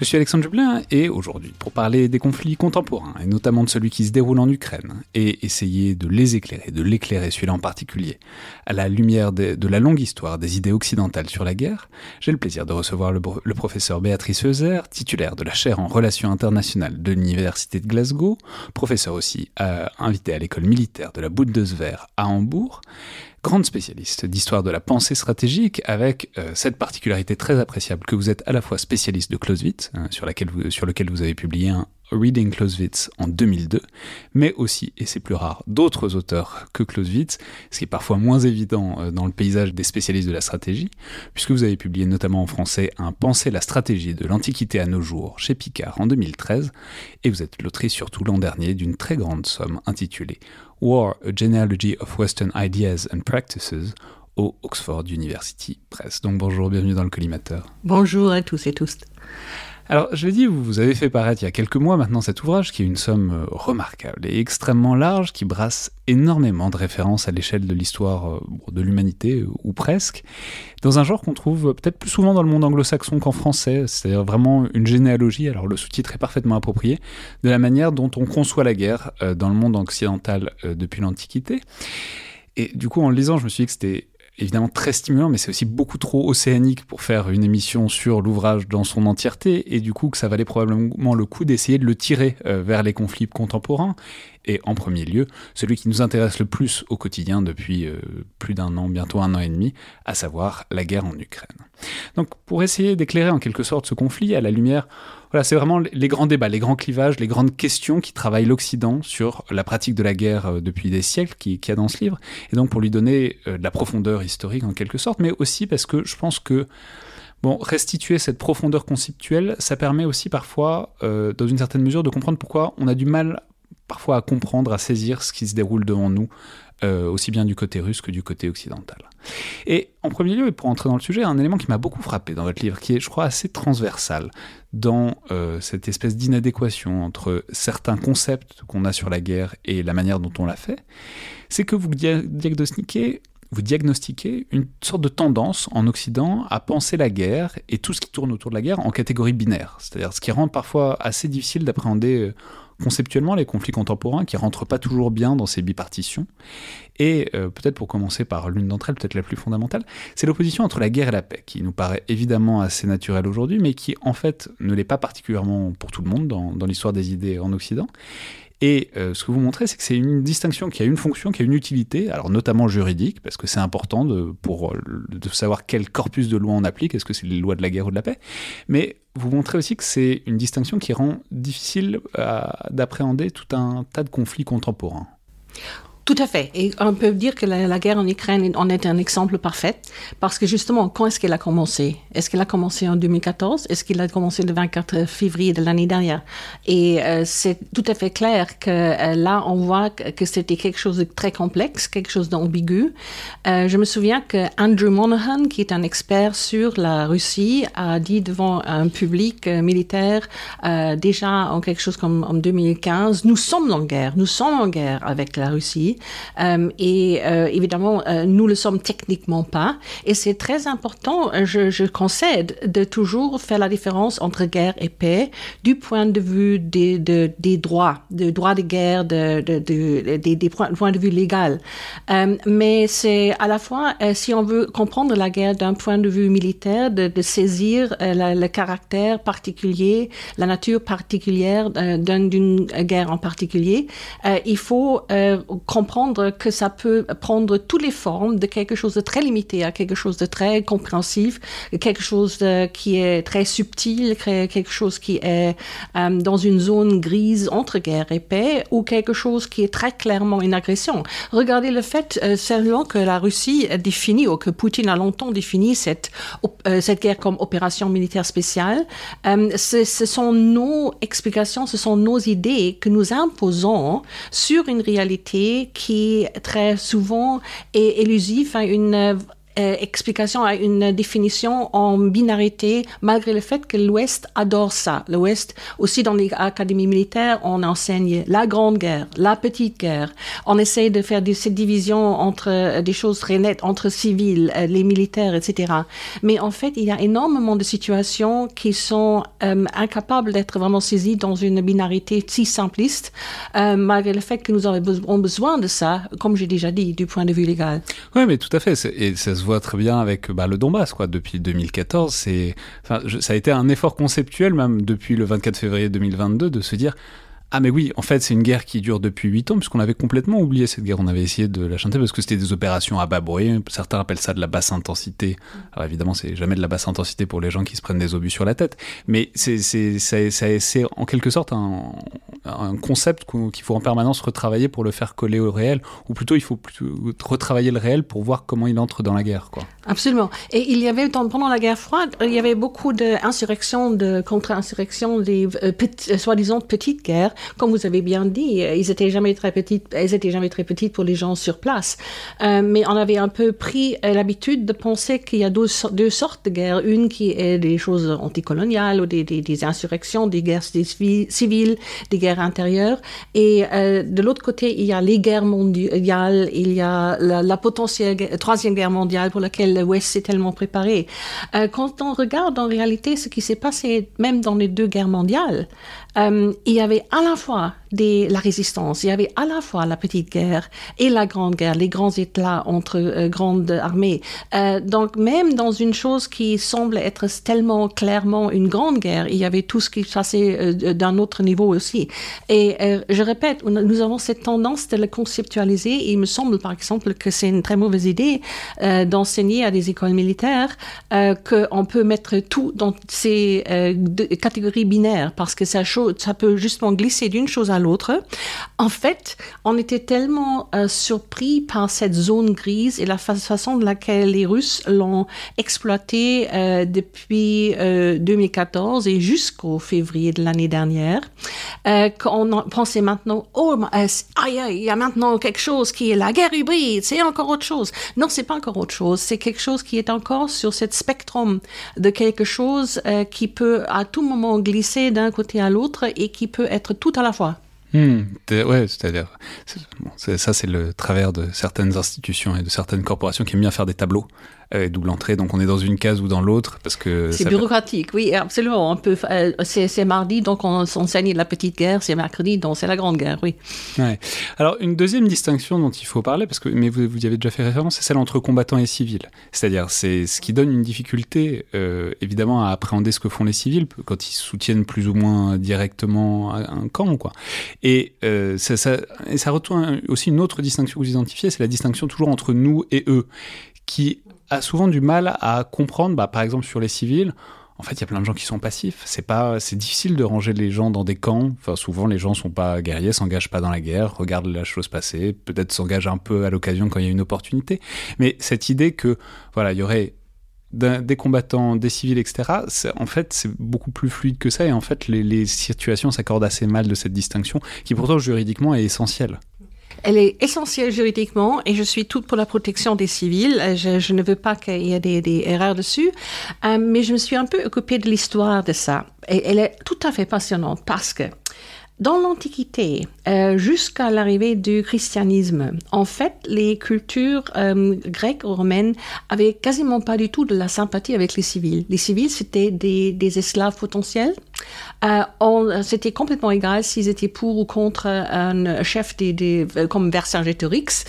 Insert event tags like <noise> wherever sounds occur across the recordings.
Je suis Alexandre Jublin et aujourd'hui, pour parler des conflits contemporains, et notamment de celui qui se déroule en Ukraine, et essayer de les éclairer, de l'éclairer celui-là en particulier, à la lumière de, la longue histoire des idées occidentales sur la guerre, j'ai le plaisir de recevoir le, professeur Béatrice Heuser, titulaire de la chaire en relations internationales de l'Université de Glasgow, professeur aussi euh, invité à l'école militaire de la Bundeswehr à Hambourg, grande spécialiste d'histoire de la pensée stratégique, avec euh, cette particularité très appréciable que vous êtes à la fois spécialiste de Clausewitz, hein, sur, sur lequel vous avez publié un Reading Clausewitz en 2002, mais aussi, et c'est plus rare, d'autres auteurs que Clausewitz, ce qui est parfois moins évident euh, dans le paysage des spécialistes de la stratégie, puisque vous avez publié notamment en français un Penser la stratégie de l'Antiquité à nos jours chez Picard en 2013, et vous êtes l'autrice surtout l'an dernier d'une très grande somme intitulée War, a Genealogy of Western Ideas and Practices au Oxford University Press. Donc bonjour, bienvenue dans le collimateur. Bonjour à tous et tous. Alors, je l'ai dit, vous avez fait paraître il y a quelques mois maintenant cet ouvrage qui est une somme euh, remarquable et extrêmement large qui brasse énormément de références à l'échelle de l'histoire euh, de l'humanité, ou presque, dans un genre qu'on trouve peut-être plus souvent dans le monde anglo-saxon qu'en français, c'est-à-dire vraiment une généalogie, alors le sous-titre est parfaitement approprié, de la manière dont on conçoit la guerre euh, dans le monde occidental depuis l'Antiquité. Et du coup, en le lisant, je me suis dit que c'était évidemment très stimulant, mais c'est aussi beaucoup trop océanique pour faire une émission sur l'ouvrage dans son entièreté, et du coup que ça valait probablement le coup d'essayer de le tirer euh, vers les conflits contemporains, et en premier lieu, celui qui nous intéresse le plus au quotidien depuis euh, plus d'un an, bientôt un an et demi, à savoir la guerre en Ukraine. Donc pour essayer d'éclairer en quelque sorte ce conflit à la lumière voilà, c'est vraiment les grands débats, les grands clivages, les grandes questions qui travaillent l'Occident sur la pratique de la guerre euh, depuis des siècles qui, qui a dans ce livre. Et donc pour lui donner euh, de la profondeur historique en quelque sorte, mais aussi parce que je pense que restituer cette profondeur conceptuelle, ça permet aussi parfois, euh, dans une certaine mesure, de comprendre pourquoi on a du mal parfois à comprendre, à saisir ce qui se déroule devant nous, aussi bien du côté russe que du côté occidental. Et en premier lieu, et pour entrer dans le sujet, un élément qui m'a beaucoup frappé dans votre livre, qui est, je crois, assez transversal dans euh, cette espèce d'inadéquation entre certains concepts qu'on a sur la guerre et la manière dont on l'a fait, c'est que vous diagnostiquez vous diagnostiquez une sorte de tendance en Occident à penser la guerre et tout ce qui tourne autour de la guerre en catégorie binaire, c'est-à-dire ce qui rend parfois assez difficile d'appréhender euh, conceptuellement les conflits contemporains qui rentrent pas toujours bien dans ces bipartitions. Et euh, peut-être pour commencer par l'une d'entre elles, peut-être la plus fondamentale, c'est l'opposition entre la guerre et la paix, qui nous paraît évidemment assez naturelle aujourd'hui, mais qui en fait ne l'est pas particulièrement pour tout le monde dans, dans l'histoire des idées en Occident. Et euh, ce que vous montrez, c'est que c'est une distinction qui a une fonction, qui a une utilité, alors notamment juridique, parce que c'est important de, pour euh, de savoir quel corpus de loi on applique, est-ce que c'est les lois de la guerre ou de la paix, mais vous montrez aussi que c'est une distinction qui rend difficile d'appréhender tout un tas de conflits contemporains. Tout à fait. Et on peut dire que la, guerre en Ukraine en est un exemple parfait parce que justement, quand est-ce qu'elle a commencé? Est-ce qu'elle a commencé en 2014 Est-ce qu'elle a commencé le 24 février de l'année dernière? Et euh, c'est tout à fait clair que euh, là, on voit que, c'était quelque chose de très complexe, quelque chose d'ambigu. Euh, je me souviens que Andrew Monahan, qui est un expert sur la Russie, a dit devant un public militaire déjà en quelque chose comme en 2015, nous sommes en guerre, nous sommes en guerre avec la Russie. Aujourd'hui. et évidemment, nous le sommes techniquement pas. Et c'est très important, je, je concède, de toujours faire la différence entre guerre et paix du point de vue des, des droits, des droits de guerre, de, des, des points de vue légal. mais c'est à la fois, si on veut comprendre la guerre d'un point de vue militaire, de, saisir le caractère particulier, la nature particulière d'une guerre en particulier, euh, il faut euh, comprendre que ça peut prendre toutes les formes de quelque chose de très limité à quelque chose de très compréhensif, quelque chose qui est très subtil, quelque chose qui est euh, dans une zone grise entre guerre et paix, ou quelque chose qui est très clairement une agression. Regardez le fait seulement que la Russie définit, ou que Poutine a longtemps défini cette, cette guerre comme opération militaire spéciale. ce sont nos explications, ce sont nos idées que nous imposons sur une réalité qui très souvent est élusive à une euh, explication à une définition en binarité, malgré le fait que l'Ouest adore ça. L'Ouest, aussi dans les académies militaires, on enseigne la grande guerre, la petite guerre. On essaie de faire cette division entre euh, des choses très nettes, entre civils, euh, les militaires, etc. Mais en fait, il y a énormément de situations qui sont incapables d'être vraiment saisies dans une binarité si simpliste, malgré le fait que nous avons besoin de ça, comme j'ai déjà dit, du point de vue légal. Oui, mais tout à fait. Et ça se voit très bien avec bah, le Donbass, quoi. Depuis 2014, c'est, ça a été un effort conceptuel, même depuis le 24 février 2022, de se dire ah mais oui, en fait c'est une guerre qui dure depuis 8 ans, puisqu'on avait complètement oublié cette guerre, on avait essayé de la chanter parce que c'était des opérations à bas certains appellent ça de la basse intensité. Alors évidemment c'est jamais de la basse intensité pour les gens qui se prennent des obus sur la tête, mais c'est en quelque sorte un, un concept qu'il faut en permanence retravailler pour le faire coller au réel, ou plutôt il faut retravailler le réel pour voir comment il entre dans la guerre. Absolument. Et il y avait pendant la guerre froide, il y avait beaucoup d'insurrections, de contre-insurrections, des euh, euh, soi-disant petites guerres comme vous avez bien dit, euh, ils étaient jamais très petites, elles étaient jamais très petites pour les gens sur place. Euh, mais on avait un peu pris euh, l'habitude de penser qu'il y a deux, sortes de guerres. Une qui est des choses anticoloniales ou des, insurrections, des guerres civiles, des guerres intérieures. Et de l'autre côté, il y a les guerres mondiales, il y a la potentielle troisième guerre mondiale pour laquelle l'Ouest s'est tellement préparé. quand on regarde en réalité ce qui s'est passé même dans les deux guerres mondiales, il y avait à la fois de la résistance. Il y avait à la fois la petite guerre et la grande guerre, les grands éclats entre euh, grandes armées. Euh, donc même dans une chose qui semble être tellement clairement une grande guerre, il y avait tout ce qui passait euh, d'un autre niveau aussi. Et je répète, nous avons cette tendance de le conceptualiser. Il me semble par exemple que c'est une très mauvaise idée d'enseigner à des écoles militaires qu'on peut mettre tout dans ces catégories binaires parce que ça peut justement glisser d'une chose à l'autre. En fait, on était tellement euh, surpris par cette zone grise et la façon de laquelle les Russes l'ont exploitée euh, depuis 2014 euh, et jusqu'au février de l'année dernière qu'on pensait maintenant, oh, il y a maintenant quelque chose qui est la guerre hybride, c'est encore autre chose. Non, c'est pas encore autre chose, c'est quelque chose qui est encore sur cette spectrum de quelque chose qui peut à tout moment glisser d'un côté à l'autre et qui peut être tout à la fois. Hmm, ouais, c'est-à-dire, ça c'est le travers de certaines institutions et de certaines corporations qui aiment bien faire des tableaux euh, double entrée, donc on est dans une case ou dans l'autre parce que c'est bureaucratique. Oui, absolument. On peut, euh, c'est mardi, donc on enseigne la petite guerre. C'est mercredi, donc c'est la grande guerre. Oui. Ouais. Alors une deuxième distinction dont il faut parler, parce que mais vous, vous y avez déjà fait référence, c'est celle entre combattants et civils. C'est-à-dire, c'est ce qui donne une difficulté, euh, évidemment, à appréhender ce que font les civils quand ils soutiennent plus ou moins directement un camp, quoi. Et ça, ça, et ça retourne aussi une autre distinction que vous identifiez, c'est la distinction toujours entre nous et eux, qui a souvent du mal à comprendre, bah, par exemple sur les civils, en fait, il y a plein de gens qui sont passifs. C'est pas, c'est difficile de ranger les gens dans des camps. Enfin, souvent, les gens sont pas guerriers, s'engagent pas dans la guerre, regardent la chose passer, peut-être s'engagent un peu à l'occasion quand il y a une opportunité. Mais cette idée que, voilà, il y aurait des combattants, des civils, etc., en fait, c'est beaucoup plus fluide que ça. Et en fait, les, les situations s'accordent assez mal de cette distinction, qui pourtant juridiquement est essentielle. Elle est essentielle juridiquement et je suis toute pour la protection des civils. Je, ne veux pas qu'il y ait des, erreurs dessus, euh, mais je me suis un peu occupée de l'histoire de ça. Et elle est tout à fait passionnante parce que Dans l'Antiquité, euh, jusqu'à l'arrivée du christianisme, en fait, les cultures euh, grecques ou romaines avaient quasiment pas du tout de la sympathie avec les civils. Les civils, c'était des, esclaves potentiels. Euh, c'était complètement égal s'ils étaient pour ou contre un chef des, des comme Vercingétorix.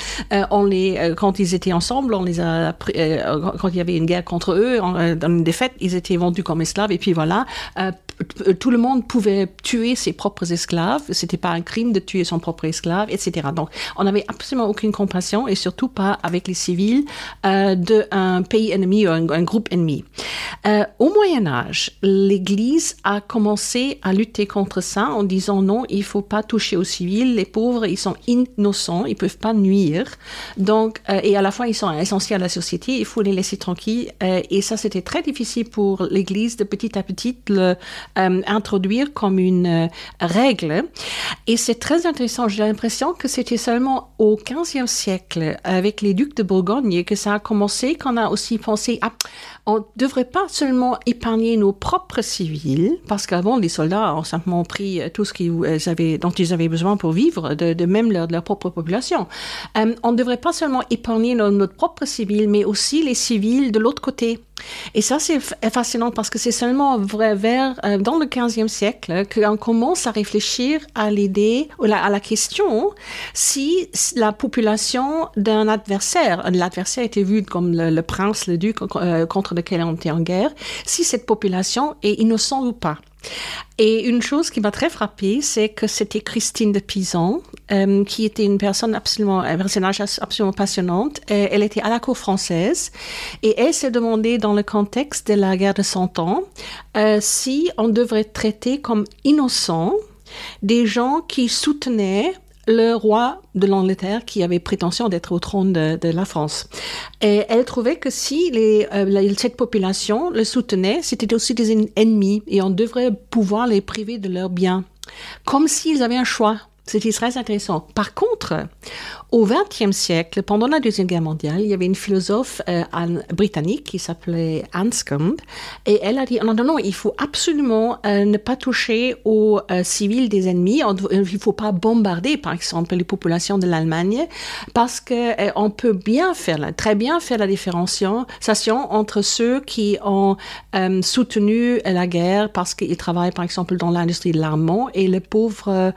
on les, quand ils étaient ensemble, on les a, quand il y avait une guerre contre eux, dans une défaite, ils étaient vendus comme esclaves. Et puis voilà, tout le monde pouvait tuer ses propres esclaves. C'était pas un crime de tuer son propre esclave, etc. Donc, on n'avait absolument aucune compassion et surtout pas avec les civils euh, d'un pays ennemi ou un, groupe ennemi. Euh, au Moyen Âge, l'Église a commencé à lutter contre ça en disant non, il faut pas toucher aux civils. Les pauvres, ils sont innocents, ils peuvent pas nuire. Donc, euh, et à la fois, ils sont essentiels à la société. Il faut les laisser tranquilles. Euh, et ça, c'était très difficile pour l'Église de petit à petit le euh, introduire comme une règle. Et c'est très intéressant. J'ai l'impression que c'était seulement au XVe siècle, avec les ducs de Bourgogne, que ça a commencé, qu'on a aussi pensé, à on ne devrait pas seulement épargner nos propres civils, parce qu'avant, les soldats ont simplement pris euh, tout ce qu'ils avaient, dont ils avaient besoin pour vivre, de, même leur, de leur propre population. Euh, on ne devrait pas seulement épargner notre propre civils, mais aussi les civils de l'autre côté. Et ça, c'est fascinant parce que c'est seulement vers, euh, dans le 15e siècle qu'on commence à réfléchir à l'idée, à la question si la population d'un adversaire, l'adversaire était vu comme le, prince, le duc contre lequel on était en guerre, si cette population est innocente ou pas. Et une chose qui m'a très frappée, c'est que c'était Christine de Pisan, euh, qui était une personne absolument, un personnage absolument passionnante. elle était à la cour française et elle s'est demandé dans le contexte de la guerre de Cent Ans euh, si on devrait traiter comme innocents des gens qui soutenaient le roi de l'Angleterre qui avait prétention d'être au trône de, la France. Et elle trouvait que si les, euh, cette population le soutenait, c'était aussi des ennemis et on devrait pouvoir les priver de leurs biens, comme s'ils avaient un choix. C'était très intéressant. Par contre, au XXe siècle, pendant la Deuxième Guerre mondiale, il y avait une philosophe euh, britannique qui s'appelait Anscombe, et elle a dit, non, non, non, il faut absolument euh, ne pas toucher aux euh, civils des ennemis, il ne faut pas bombarder, par exemple, les populations de l'Allemagne, parce que on peut bien faire, très bien faire la différenciation entre ceux qui ont soutenu la guerre parce qu'ils travaillent, par exemple, dans l'industrie de l'armement, et les pauvres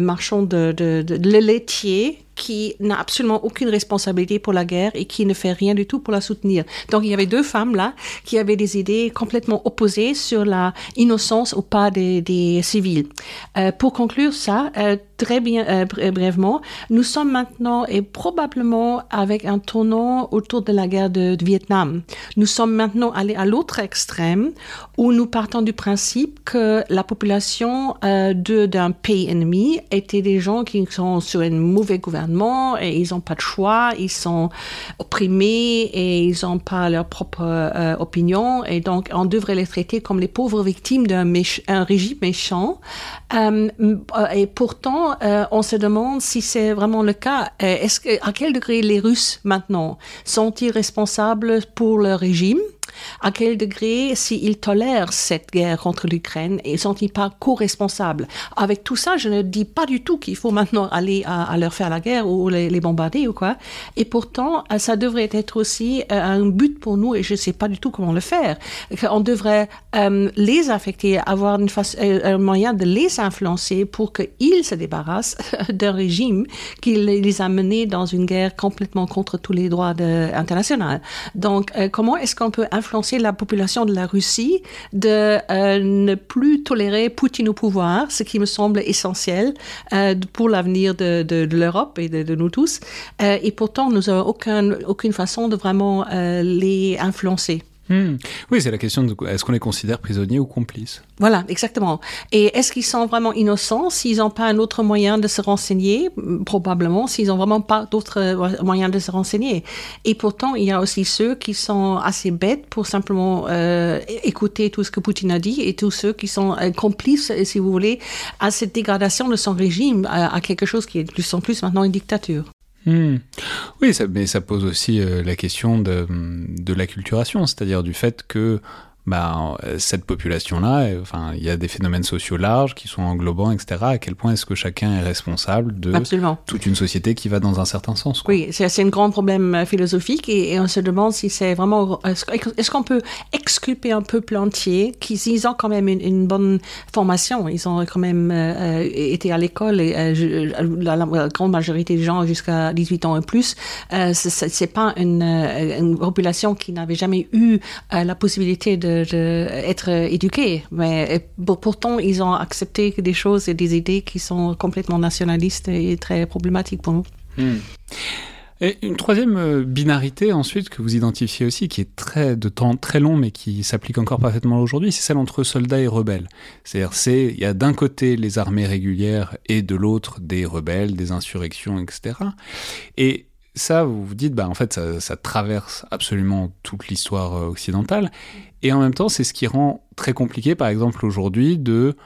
marchands de, de, de, de laitier qui n'a absolument aucune responsabilité pour la guerre et qui ne fait rien du tout pour la soutenir. Donc il y avait deux femmes là qui avaient des idées complètement opposées sur la innocence ou pas des, des civils. Euh, pour conclure ça, euh, très bien euh, euh, brièvement, nous sommes maintenant et probablement avec un tournant autour de la guerre de, Vietnam. Nous sommes maintenant allés à l'autre extrême où nous partons du principe que la population euh, d'un pays ennemi était des gens qui sont sur un mauvais et ils n'ont pas de choix, ils sont opprimés et ils n'ont pas leur propre euh, opinion et donc on devrait les traiter comme les pauvres victimes d'un régime méchant. Euh, et pourtant, euh, on se demande si c'est vraiment le cas. Est-ce que, à quel degré les Russes maintenant sont-ils responsables pour le régime? À quel degré, s'ils tolèrent cette guerre contre l'Ukraine, et sont-ils pas co-responsables? Avec tout ça, je ne dis pas du tout qu'il faut maintenant aller à, leur faire la guerre ou les, bombarder ou quoi. Et pourtant, euh, ça devrait être aussi euh, un but pour nous, et je ne sais pas du tout comment le faire. On devrait euh, les affecter, avoir une un moyen de les influencer pour qu'ils se débarrassent <laughs> d'un régime qui les a menés dans une guerre complètement contre tous les droits internationaux. Donc, comment est-ce qu'on peut influencer la population de la Russie de euh, ne plus tolérer Poutine au pouvoir, ce qui me semble essentiel euh, pour l'avenir de, l'Europe et de, nous tous. Euh, et pourtant, nous n'avons aucun, aucune façon de vraiment les influencer. Hmm. Oui, c'est la question de est-ce qu'on les considère prisonniers ou complices? Voilà, exactement. Et est-ce qu'ils sont vraiment innocents s'ils n'ont pas un autre moyen de se renseigner? Probablement, s'ils n'ont vraiment pas d'autres euh, moyens de se renseigner. Et pourtant, il y a aussi ceux qui sont assez bêtes pour simplement euh, écouter tout ce que Poutine a dit et tous ceux qui sont euh, complices, si vous voulez, à cette dégradation de son régime, à, quelque chose qui est de plus en plus maintenant une dictature. Hmm. Oui, mais ça pose aussi euh, la question de, de l'acculturation, c'est-à-dire du fait que ben, cette population-là, enfin, il y a des phénomènes sociaux larges qui sont englobants, etc. À quel point est-ce que chacun est responsable de toute une société qui va dans un certain sens Oui, c'est un grand problème philosophique et, on se demande si c'est vraiment. Est-ce qu'on peut exculper un peuple entier qui, ils ont quand même une, bonne formation, ils ont quand même été à l'école, et la, la, grande majorité des gens jusqu'à 18 ans et plus, c'est pas une, une population qui n'avait jamais eu la possibilité de, être éduqués. Mais pourtant, ils ont accepté des choses et des idées qui sont complètement nationalistes et très problématiques pour nous. Hmm. Et une troisième euh, binarité ensuite que vous identifiez aussi, qui est très de temps très long, mais qui s'applique encore parfaitement aujourd'hui, c'est celle entre soldats et rebelles. C'est-à-dire, c'est il y a d'un côté les armées régulières et de l'autre des rebelles, des insurrections, etc. Et ça, vous vous dites, bah, en fait, ça, traverse absolument toute l'histoire euh, occidentale. Et en même temps, c'est ce qui rend très compliqué, par exemple, aujourd'hui, de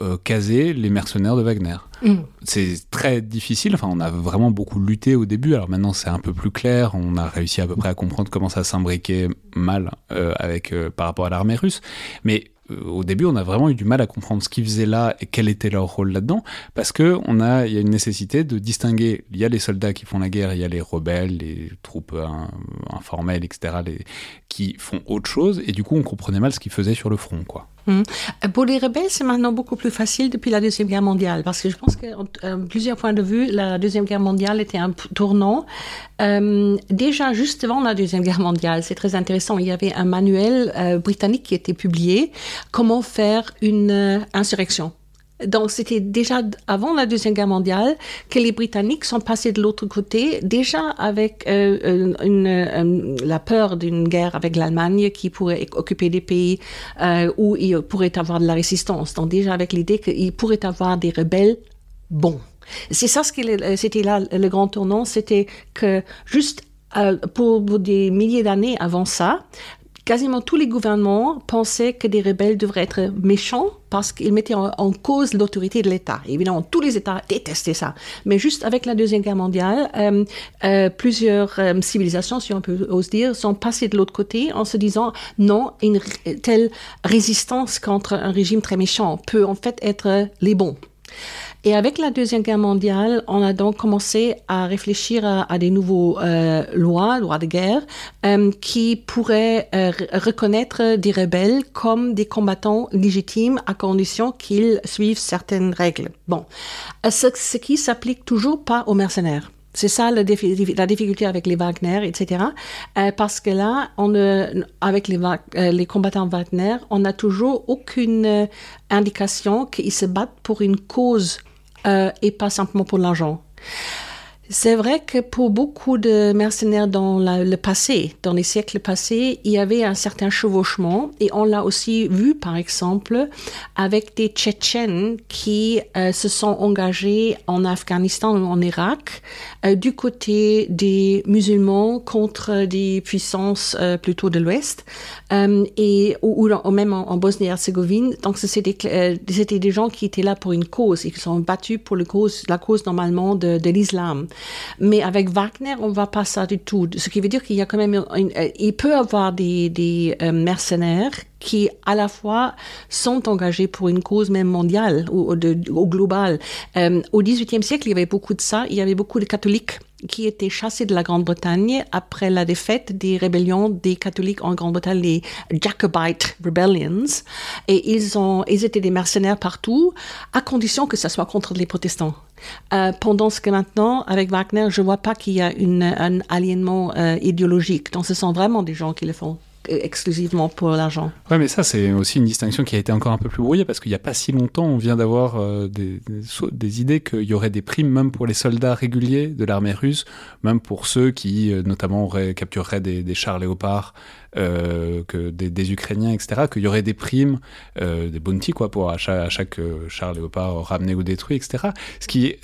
euh, caser les mercenaires de Wagner. Mm. C'est très difficile. Enfin, on a vraiment beaucoup lutté au début. Alors maintenant, c'est un peu plus clair. On a réussi à peu près à comprendre comment ça s'imbriquait mal euh, avec, par rapport à l'armée russe. Mais euh, au début, on a vraiment eu du mal à comprendre ce qu'ils faisaient là et quel était leur rôle là-dedans, parce que on a, il y a une nécessité de distinguer. Il y a les soldats qui font la guerre, il y a les rebelles, les troupes informelles, etc., qui font autre chose, et du coup, on comprenait mal ce qu'ils faisaient sur le front, quoi. Hum. Pour les rebelles, c'est maintenant beaucoup plus facile depuis la Deuxième Guerre mondiale, parce que je pense que, euh, plusieurs points de vue, la Deuxième Guerre mondiale était un tournant. Euh, déjà, juste avant la Deuxième Guerre mondiale, c'est très intéressant, il y avait un manuel euh, britannique qui était publié, Comment faire une insurrection. Donc, c'était déjà avant la Deuxième Guerre mondiale que les Britanniques sont passés de l'autre côté, déjà avec euh, une, euh, la peur d'une guerre avec l'Allemagne qui pourrait occuper des pays euh, où il pourrait avoir de la résistance. Donc, déjà avec l'idée qu'il pourrait avoir des rebelles bons. C'est ça ce qui c'était là le grand tournant, c'était que juste pour, des milliers d'années avant ça, quasiment tous les gouvernements pensaient que des rebelles devraient être méchants parce qu'ils mettaient en, cause l'autorité de l'État. Évidemment, tous les États détestaient ça. Mais juste avec la Deuxième Guerre mondiale, euh, euh, plusieurs euh, civilisations, si on peut ose dire, sont passées de l'autre côté en se disant non, une telle résistance contre un régime très méchant peut en fait être les bons. Et avec la Deuxième Guerre mondiale, on a donc commencé à réfléchir à, des nouveaux euh, lois, lois de guerre, euh, qui pourraient euh, reconnaître des rebelles comme des combattants légitimes à condition qu'ils suivent certaines règles. Bon, ce, ce qui s'applique toujours pas aux mercenaires. C'est ça la, la, difficulté avec les Wagner, etc. parce que là, on, avec les, les, combattants Wagner, on n'a toujours aucune indication qu'ils se battent pour une cause euh, et pas simplement pour l'argent. C'est vrai que pour beaucoup de mercenaires dans le passé, dans les siècles passés, il y avait un certain chevauchement et on l'a aussi vu par exemple avec des Tchétchènes qui euh, se sont engagés en Afghanistan ou en Irak euh, du côté des musulmans contre des puissances euh, plutôt de l'Ouest et ou, même en, Bosnie-Herzégovine. Donc c'était des gens qui étaient là pour une cause et qui sont battus pour la cause normalement de l'islam. Mais avec Wagner, on ne va pas ça du tout. Ce qui veut dire qu'il y a quand même, euh, il peut avoir des, euh, mercenaires qui à la fois sont engagés pour une cause même mondiale ou, ou globale. Euh, au XVIIIe siècle, il y avait beaucoup de ça. Il y avait beaucoup de catholiques qui étaient chassés de la Grande-Bretagne après la défaite des rébellions des catholiques en Grande-Bretagne, les Jacobite Rebellions. Et ils, ont, ils étaient des mercenaires partout, à condition que ce soit contre les protestants. Euh, pendant ce que maintenant, avec Wagner, je ne vois pas qu'il y a un aliénement euh, idéologique. Donc ce sont vraiment des gens qui le font exclusivement pour l'argent. Ouais, mais ça, c'est aussi une distinction qui a été encore un peu plus brouillée parce qu'il n'y a pas si longtemps, on vient d'avoir euh, des, idées qu'il y aurait des primes même pour les soldats réguliers de l'armée russe, même pour ceux qui, euh, notamment, auraient, captureraient des, chars léopards, euh, que des, Ukrainiens, etc., qu'il y aurait des primes, euh, des bounty, quoi, pour à chaque, à chaque char léopard ramené ou détruit, etc. Ce qui, est,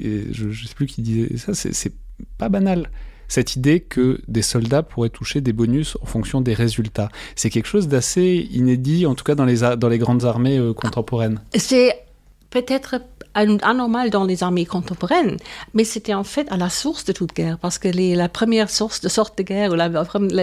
je ne sais plus qui disait ça, c'est pas banal cette idée que des soldats pourraient toucher des bonus en fonction des résultats. C'est quelque chose d'assez inédit, en tout cas dans les, dans les grandes armées euh, contemporaines. C'est peut-être anormal dans les armées contemporaines, mais c'était en fait à la source de toute guerre, parce que les, la première source de sorte de guerre, ou la,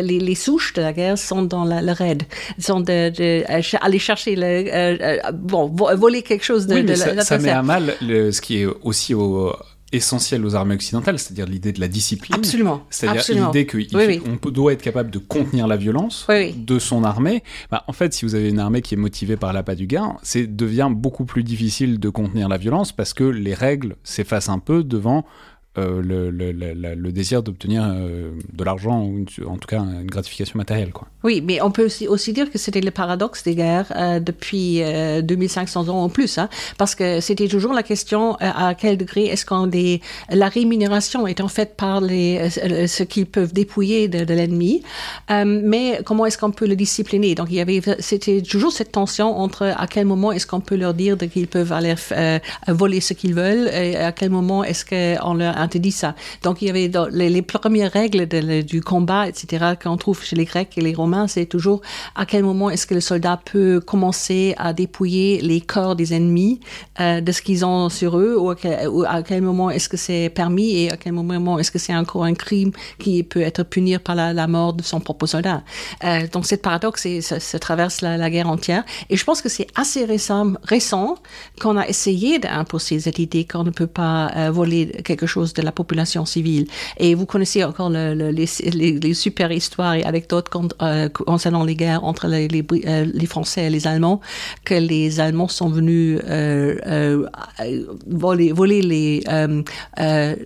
les, les, souches de la guerre sont dans la, le raid, sont de, de, aller chercher le, euh, euh, bon, voler quelque chose de, oui, mais de ça, ça met à mal le, ce qui est aussi au essentiel aux armées occidentales, c'est-à-dire l'idée de la discipline. Absolument. C'est-à-dire l'idée qu'on oui, oui. doit être capable de contenir la violence oui, de son armée. Bah, en fait, si vous avez une armée qui est motivée par l'appât du gain, c'est devient beaucoup plus difficile de contenir la violence parce que les règles s'effacent un peu devant euh, le, désir d'obtenir euh, de l'argent ou en tout cas une gratification matérielle. Quoi. Oui, mais on peut aussi, dire que c'était le paradoxe des guerres euh, depuis 2500 ans en plus, hein, parce que c'était toujours la question à quel degré est-ce qu'on la rémunération est en fait par les ce qu'ils peuvent dépouiller de, de l'ennemi, mais comment est-ce qu'on peut le discipliner? Donc il y avait c'était toujours cette tension entre à quel moment est-ce qu'on peut leur dire qu'ils peuvent aller voler ce qu'ils veulent et à quel moment est-ce qu'on leur interdit ça. Donc il y avait les, premières règles du combat, etc., qu'on trouve chez les Grecs et les Romains, c'est toujours à quel moment est-ce que le soldat peut commencer à dépouiller les corps des ennemis euh, de ce qu'ils ont sur eux, ou à quel, moment est-ce que c'est permis et à quel moment est-ce que c'est encore un crime qui peut être puni par la, mort de son propre soldat. Euh, donc cette paradoxe, ça, ça traverse la, guerre entière. Et je pense que c'est assez récent, récent qu'on a essayé d'imposer cette idée qu'on ne peut pas euh, voler quelque chose de la population civile. Et vous connaissez encore le, le, les, les, les, super histoires et anecdotes euh, concernant les guerres entre les, euh, les, Français et les Allemands, que les Allemands sont venus euh, voler, voler les,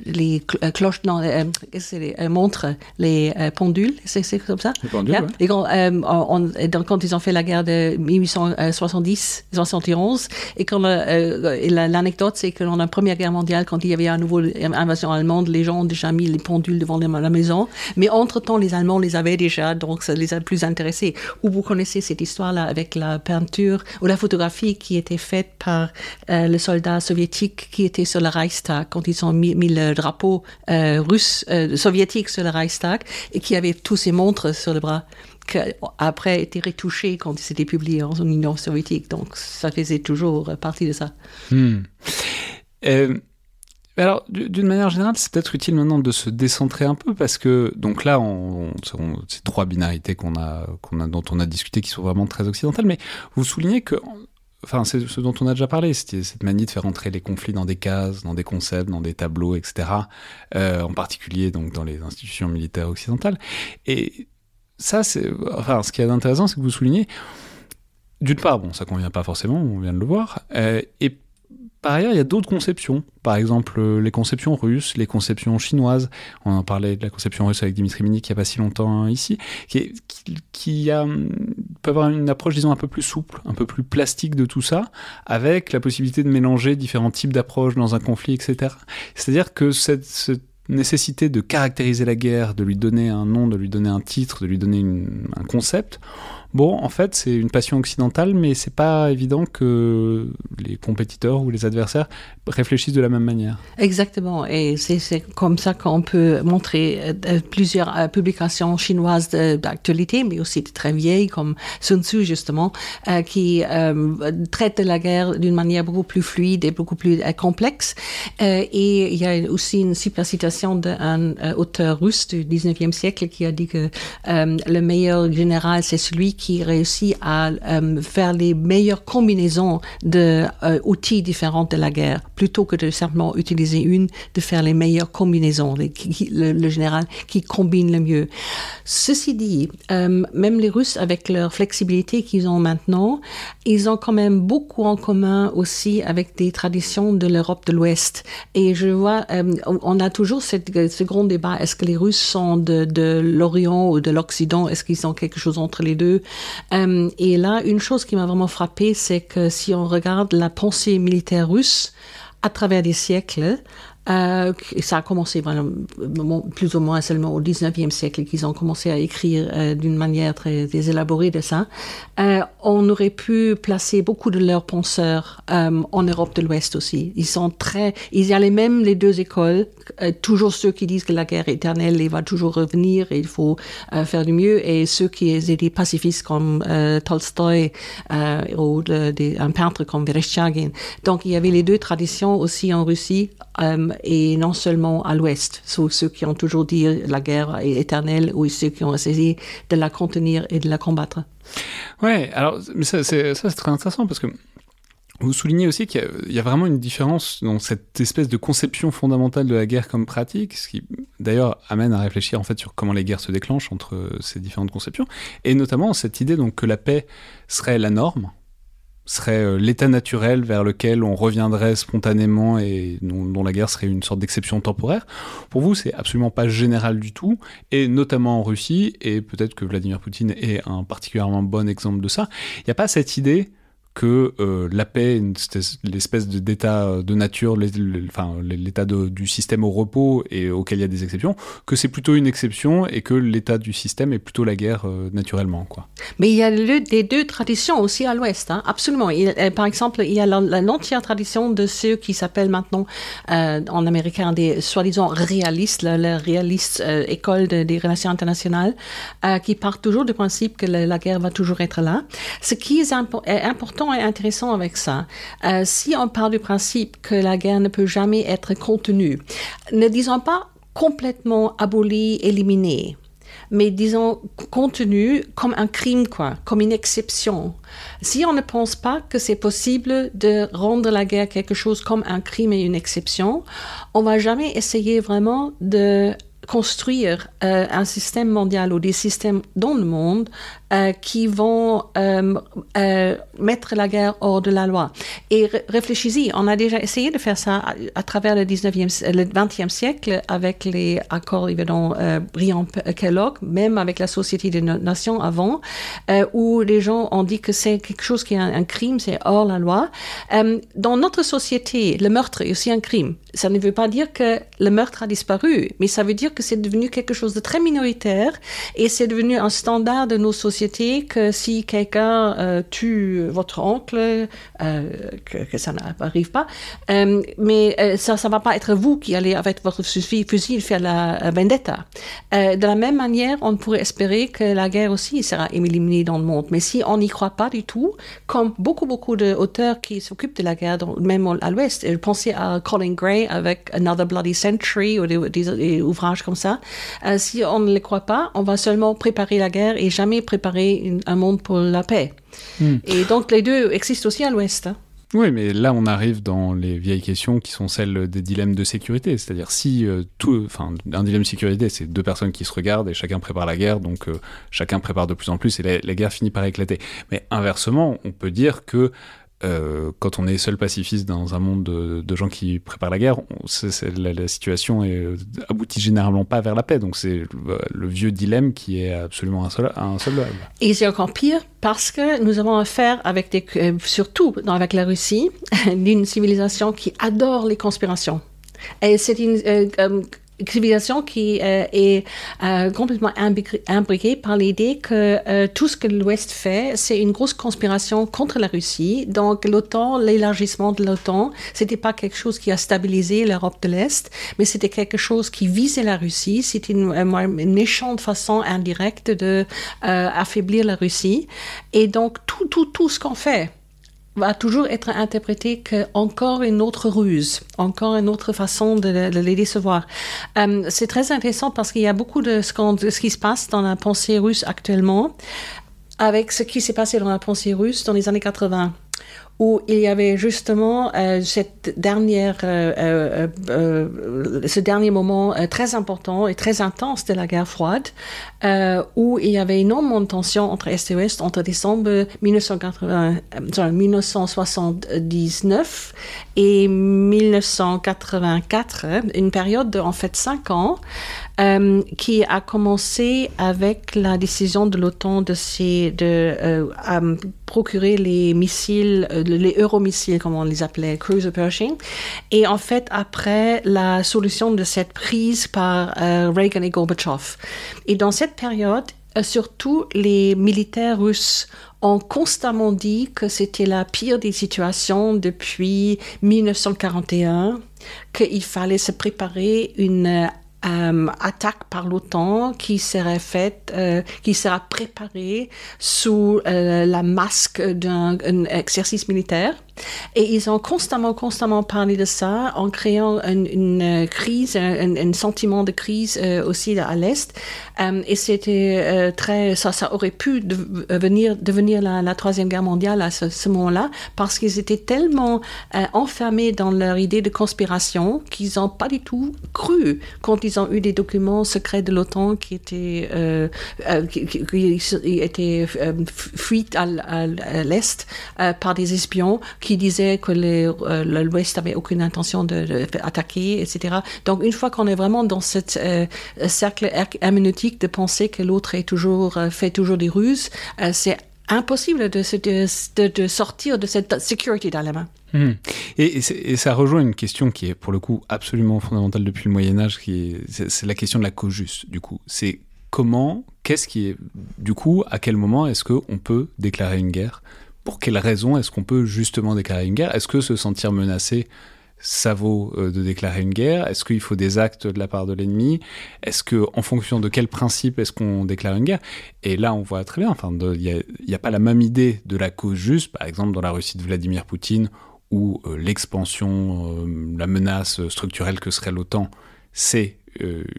les cloches, non, les montres, les pendules, c'est comme ça? Les pendules, yeah. et quand, on, quand ils ont fait la guerre de 1870, 71, et quand l'anecdote, c'est que dans la Première Guerre mondiale, quand il y avait un nouveau invasion allemande, les gens ont déjà mis les pendules devant la maison. Mais entre-temps, les Allemands les avaient déjà, donc ça les a plus intéressés. Ou vous connaissez cette histoire-là avec la peinture ou la photographie qui était faite par euh, le soldat soviétique qui était sur le Reichstag quand ils ont mis, le drapeau euh, russe, euh, soviétique sur le Reichstag et qui avait tous ces montres sur le bras qui après été retouché quand c'était publié en Union soviétique. Donc ça faisait toujours partie de ça. Hmm. Alors, d'une manière générale, c'est peut-être utile maintenant de se décentrer un peu parce que, donc là, on, on, c'est trois binarités qu'on a, a, dont on a discuté qui sont vraiment très occidentales, mais vous soulignez que, enfin, c'est ce dont on a déjà parlé, cette manie de faire entrer les conflits dans des cases, dans des concepts, dans des tableaux, etc., euh, en particulier donc dans les institutions militaires occidentales. Et ça, c'est, enfin, ce qui est intéressant, c'est que vous soulignez, d'une part, bon, ça convient pas forcément, on vient de le voir, euh, et par ailleurs, il y a d'autres conceptions, par exemple euh, les conceptions russes, les conceptions chinoises. On en parlait de la conception russe avec Dimitri Minik il n'y a pas si longtemps hein, ici, qui, a, peut avoir une approche, disons, un peu plus souple, un peu plus plastique de tout ça, avec la possibilité de mélanger différents types d'approches dans un conflit, etc. C'est-à-dire que cette, nécessité de caractériser la guerre, de lui donner un nom, de lui donner un titre, de lui donner un concept, Bon, en fait, c'est une passion occidentale, mais c'est pas évident que les compétiteurs ou les adversaires réfléchissent de la même manière. Exactement, et c'est comme ça qu'on peut montrer euh, plusieurs euh, publications chinoises d'actualité, mais aussi très vieilles, comme Sun Tzu, justement, euh, qui euh, traitent la guerre d'une manière beaucoup plus fluide et beaucoup plus euh, complexe. Euh, et il y a aussi une super citation d'un auteur russe du 19e siècle qui a dit que le meilleur général, c'est celui qui qui réussit à euh, faire les meilleures combinaisons d'outils euh, différents de la guerre, plutôt que de simplement utiliser une, de faire les meilleures combinaisons, les, qui, le, le, général qui combine le mieux. Ceci dit, euh, même les Russes, avec leur flexibilité qu'ils ont maintenant, ils ont quand même beaucoup en commun aussi avec des traditions de l'Europe de l'Ouest. Et je vois, euh, on a toujours cette, ce grand débat, est-ce que les Russes sont de, de l'Orient ou de l'Occident, est-ce qu'ils sont quelque chose entre les deux? Euh, et là, une chose qui m'a vraiment frappée, c'est que si on regarde la pensée militaire russe à travers des siècles, euh, ça a commencé vraiment, plus ou moins seulement au 19e siècle qu'ils ont commencé à écrire euh, d'une manière très, élaborée de ça. Euh, on aurait pu placer beaucoup de leurs penseurs euh, en Europe de l'Ouest aussi. Ils sont très, il y a les mêmes les deux écoles, toujours ceux qui disent que la guerre éternelle et va toujours revenir et il faut faire du mieux, et ceux qui étaient pacifistes comme Tolstoï ou un peintre comme Vereshchagin. Donc il y avait les deux traditions aussi en Russie et non seulement à l'Ouest, ceux qui ont toujours dit la guerre est éternelle ou ceux qui ont essayé de la contenir et de la combattre. Ouais, alors ça c'est très intéressant parce que vous soulignez aussi qu'il y, a vraiment une différence dans cette espèce de conception fondamentale de la guerre comme pratique, ce qui d'ailleurs amène à réfléchir en fait sur comment les guerres se déclenchent entre ces différentes conceptions, et notamment cette idée donc que la paix serait la norme, serait euh, l'état naturel vers lequel on reviendrait spontanément et dont, la guerre serait une sorte d'exception temporaire. Pour vous, c'est absolument pas général du tout, et notamment en Russie, et peut-être que Vladimir Poutine est un particulièrement bon exemple de ça. Il n'y a pas cette idée que euh, la paix, l'espèce d'état de nature, l'état du système au repos et auquel il y a des exceptions, que c'est plutôt une exception et que l'état du système est plutôt la guerre euh, naturellement, quoi. Mais il y a le, des deux traditions aussi à l'Ouest, hein, absolument. Euh, par exemple, il y a l'entière tradition de ceux qui s'appellent maintenant en américain des soi-disant réalistes, la, réaliste école des relations internationales, qui partent toujours du principe que la, guerre va toujours être là. Ce qui est important est intéressant avec ça. Euh, si on parle du principe que la guerre ne peut jamais être contenue, ne disons pas complètement abolie, éliminée, mais disons contenue comme un crime, quoi, comme une exception. Si on ne pense pas que c'est possible de rendre la guerre quelque chose comme un crime et une exception, on va jamais essayer vraiment de construire euh, un système mondial ou des systèmes dans le monde euh, qui vont euh, mettre la guerre hors de la loi. Et réfléchissez, on a déjà essayé de faire ça à, travers le 19e, le 20e siècle avec les accords évidemment Briand-Kellogg, même avec la Société des Nations avant, où les gens ont dit que c'est quelque chose qui est un, crime, c'est hors la loi. dans notre société, le meurtre est aussi un crime. Ça ne veut pas dire que le meurtre a disparu, mais ça veut dire que c'est devenu quelque chose de très minoritaire et c'est devenu un standard de nos sociétés que si quelqu'un euh, tue votre oncle, euh, que, ça n'arrive pas, euh, mais ça ne va pas être vous qui allez avec votre fusil faire la vendetta. de la même manière, on pourrait espérer que la guerre aussi sera éliminée dans le monde. Mais si on n'y croit pas du tout, comme beaucoup, beaucoup d'auteurs qui s'occupent de la guerre, même à l'Ouest, pensez à Colin Gray avec Another Bloody Century ou des, ouvrages comme ça, si on ne les croit pas, on va seulement préparer la guerre et jamais préparer un monde pour la paix. Hmm. Et donc les deux existent aussi à l'Ouest. Hein. Oui, mais là, on arrive dans les vieilles questions qui sont celles des dilemmes de sécurité. C'est-à-dire, si euh, tout. Enfin, un dilemme de sécurité, c'est deux personnes qui se regardent et chacun prépare la guerre, donc euh, chacun prépare de plus en plus et la, la, guerre finit par éclater. Mais inversement, on peut dire que euh, quand on est seul pacifiste dans un monde de, gens qui préparent la guerre, la, situation est, aboutit généralement pas vers la paix. Donc c'est le, vieux dilemme qui est absolument insolvable. Et c'est encore pire parce que nous avons affaire avec euh, surtout avec la Russie, <laughs> d'une civilisation qui adore les conspirations. Et c'est une euh, civilisation qui euh, est euh, complètement imbriquée par l'idée que euh, tout ce que l'Ouest fait, c'est une grosse conspiration contre la Russie. Donc l'OTAN, l'élargissement de l'OTAN, c'était pas quelque chose qui a stabilisé l'Europe de l'Est, mais c'était quelque chose qui visait la Russie. C'était une, une, méchante façon indirecte de affaiblir la Russie. Et donc tout, tout, tout ce qu'on fait, va toujours être interprété qu'encore une autre ruse, encore une autre façon de, les décevoir. Euh, c'est très intéressant parce qu'il y a beaucoup de ce, de ce, qui se passe dans la pensée russe actuellement avec ce qui s'est passé dans la pensée russe dans les années 80 où il y avait justement euh, cette dernière, euh, euh, ce dernier moment très important et très intense de la guerre froide, où il y avait énormément de tensions entre Est et Ouest entre décembre 1980, 1979 et 1984, une période de en fait cinq ans. Euh, qui a commencé avec la décision de l'OTAN de, de euh, procurer les missiles, euh, les euromissiles, comme on les appelait, cruiser Pershing. Et en fait, après la solution de cette prise par Reagan et Gorbachev. Et dans cette période, surtout les militaires russes ont constamment dit que c'était la pire des situations depuis 1941, qu'il fallait se préparer une euh, attaque par l'OTAN qui serait faite, euh, qui sera préparée sous euh, la masque d'un exercice militaire. Et ils ont constamment, constamment parlé de ça en créant une, une crise, un, sentiment de crise euh, aussi à l'Est. Euh, et c'était euh, très, ça, aurait pu devenir, devenir la, Troisième Guerre mondiale à ce, moment-là parce qu'ils étaient tellement enfermés dans leur idée de conspiration qu'ils n'ont pas du tout cru quand ils ont eu des documents secrets de l'OTAN qui étaient, qui, étaient fuites à l'Est par des espions qui disait que euh, l'Ouest n'avait aucune intention d'attaquer, etc. Donc, une fois qu'on est vraiment dans ce euh, cercle herméneutique de penser que l'autre est euh, fait toujours des ruses, c'est impossible de, sortir de cette security dilemma. Mmh. Et, et, ça rejoint une question qui est pour le coup absolument fondamentale depuis le Moyen Âge, qui c'est la question de la co-juste. Du coup, c'est comment, qu'est-ce qui est, du coup, à quel moment est-ce qu'on peut déclarer une guerre pour quelles raisons est-ce qu'on peut justement déclarer une guerre? Est-ce que se sentir menacé, ça vaut euh, de déclarer une guerre? Est-ce qu'il faut des actes de la part de l'ennemi? Est-ce que, en fonction de quel principe est-ce qu'on déclare une guerre? Et là, on voit très bien. Enfin, il n'y a, pas la même idée de la cause juste, par exemple dans la Russie de Vladimir Poutine, où euh, l'expansion, euh, la menace structurelle que serait l'OTAN, c'est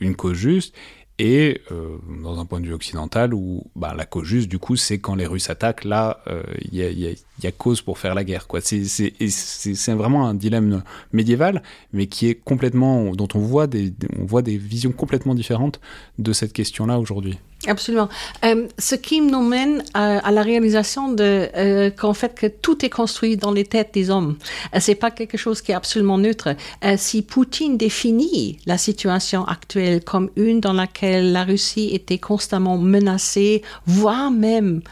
une cause juste, et euh, dans un point de vue occidental où bah, la cause juste du coup c'est quand les Russes attaquent là il euh, y, y, a, y, a, cause pour faire la guerre quoi c'est vraiment un dilemme médiéval mais qui est complètement dont on voit des on voit des visions complètement différentes de cette question là aujourd'hui Absolument. Euh, ce qui nous mène à, la réalisation euh, qu'en fait que tout est construit dans les têtes des hommes. Euh, c'est pas quelque chose qui est absolument neutre. Euh, si Poutine définit la situation actuelle comme une dans laquelle la Russie était constamment menacée, voire même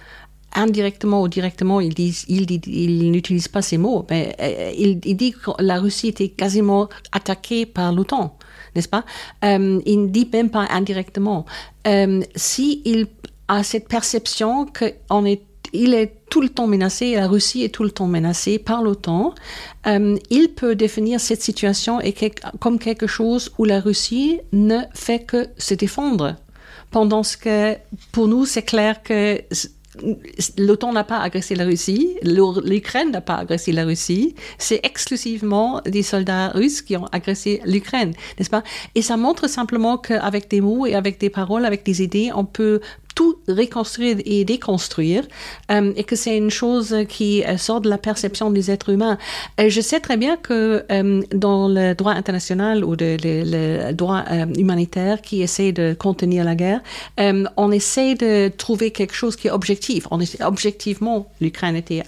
indirectement ou directement, il, dit, il, dit, il n'utilise pas ces mots, mais euh, il, dit que la Russie était quasiment attaquée par l'OTAN n'est-ce pas? Euh, Il ne dit même pas indirectement. Euh, si il a cette perception qu'on est il est tout le temps menacé, la Russie est tout le temps menacée par l'OTAN, euh, il peut définir cette situation comme quelque chose où la Russie ne fait que se défendre. Pendant que, pour nous, c'est clair que l'OTAN n'a pas agressé la Russie, l'Ukraine n'a pas agressé la Russie, c'est exclusivement des soldats russes qui ont agressé l'Ukraine, n'est-ce pas? Et ça montre simplement qu'avec des mots et avec des paroles, avec des idées, on peut tout reconstruire et déconstruire, euh, et que c'est une chose qui euh, sort de la perception des êtres humains. Et je sais très bien que euh, dans le droit international ou de, le, le droit euh, humanitaire qui essaie de contenir la guerre, euh, on essaie de trouver quelque chose qui est objectif. On est, objectivement, l'Ukraine était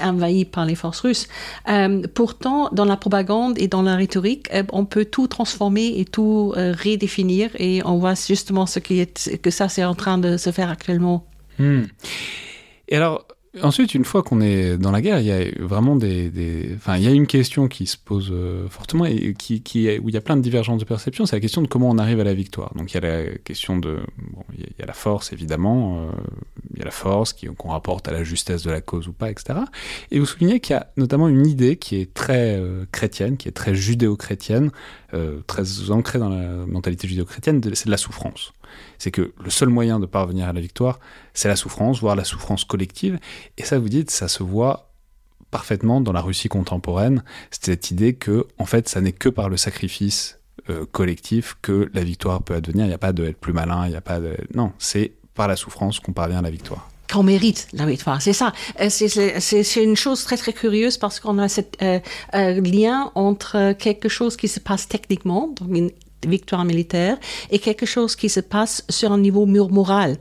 euh, envahi par les forces russes. Euh, pourtant, dans la propagande et dans la rhétorique, euh, on peut tout transformer et tout euh, redéfinir et on voit justement ce qui est, que ça c'est en train de se faire actuellement. Hmm. Et alors, Ensuite, une fois qu'on est dans la guerre, il y a vraiment des, enfin, il y a une question qui se pose euh, fortement et qui, où il y a plein de divergences de perception. C'est la question de comment on arrive à la victoire. Donc, il y a la question de, bon, il y a la force évidemment, euh, il y a la force qu'on rapporte à la justesse de la cause ou pas, etc. Et vous soulignez qu'il y a notamment une idée qui est très euh, chrétienne, qui est très judéo-chrétienne, euh, très ancrée dans la mentalité judéo-chrétienne, c'est de la souffrance c'est que le seul moyen de parvenir à la victoire, c'est la souffrance, voire la souffrance collective. Et ça, vous dites, ça se voit parfaitement dans la Russie contemporaine, cette idée que, en fait, ça n'est que par le sacrifice euh, collectif que la victoire peut advenir. Il n'y a pas de être plus malin, il n'y a pas de... Non, c'est par la souffrance qu'on parvient à la victoire qu'on mérite la victoire. C'est ça. Euh, c'est une chose très très curieuse parce qu'on a ce euh, lien entre quelque chose qui se passe techniquement, donc une victoire militaire et quelque chose qui se passe sur un niveau moral,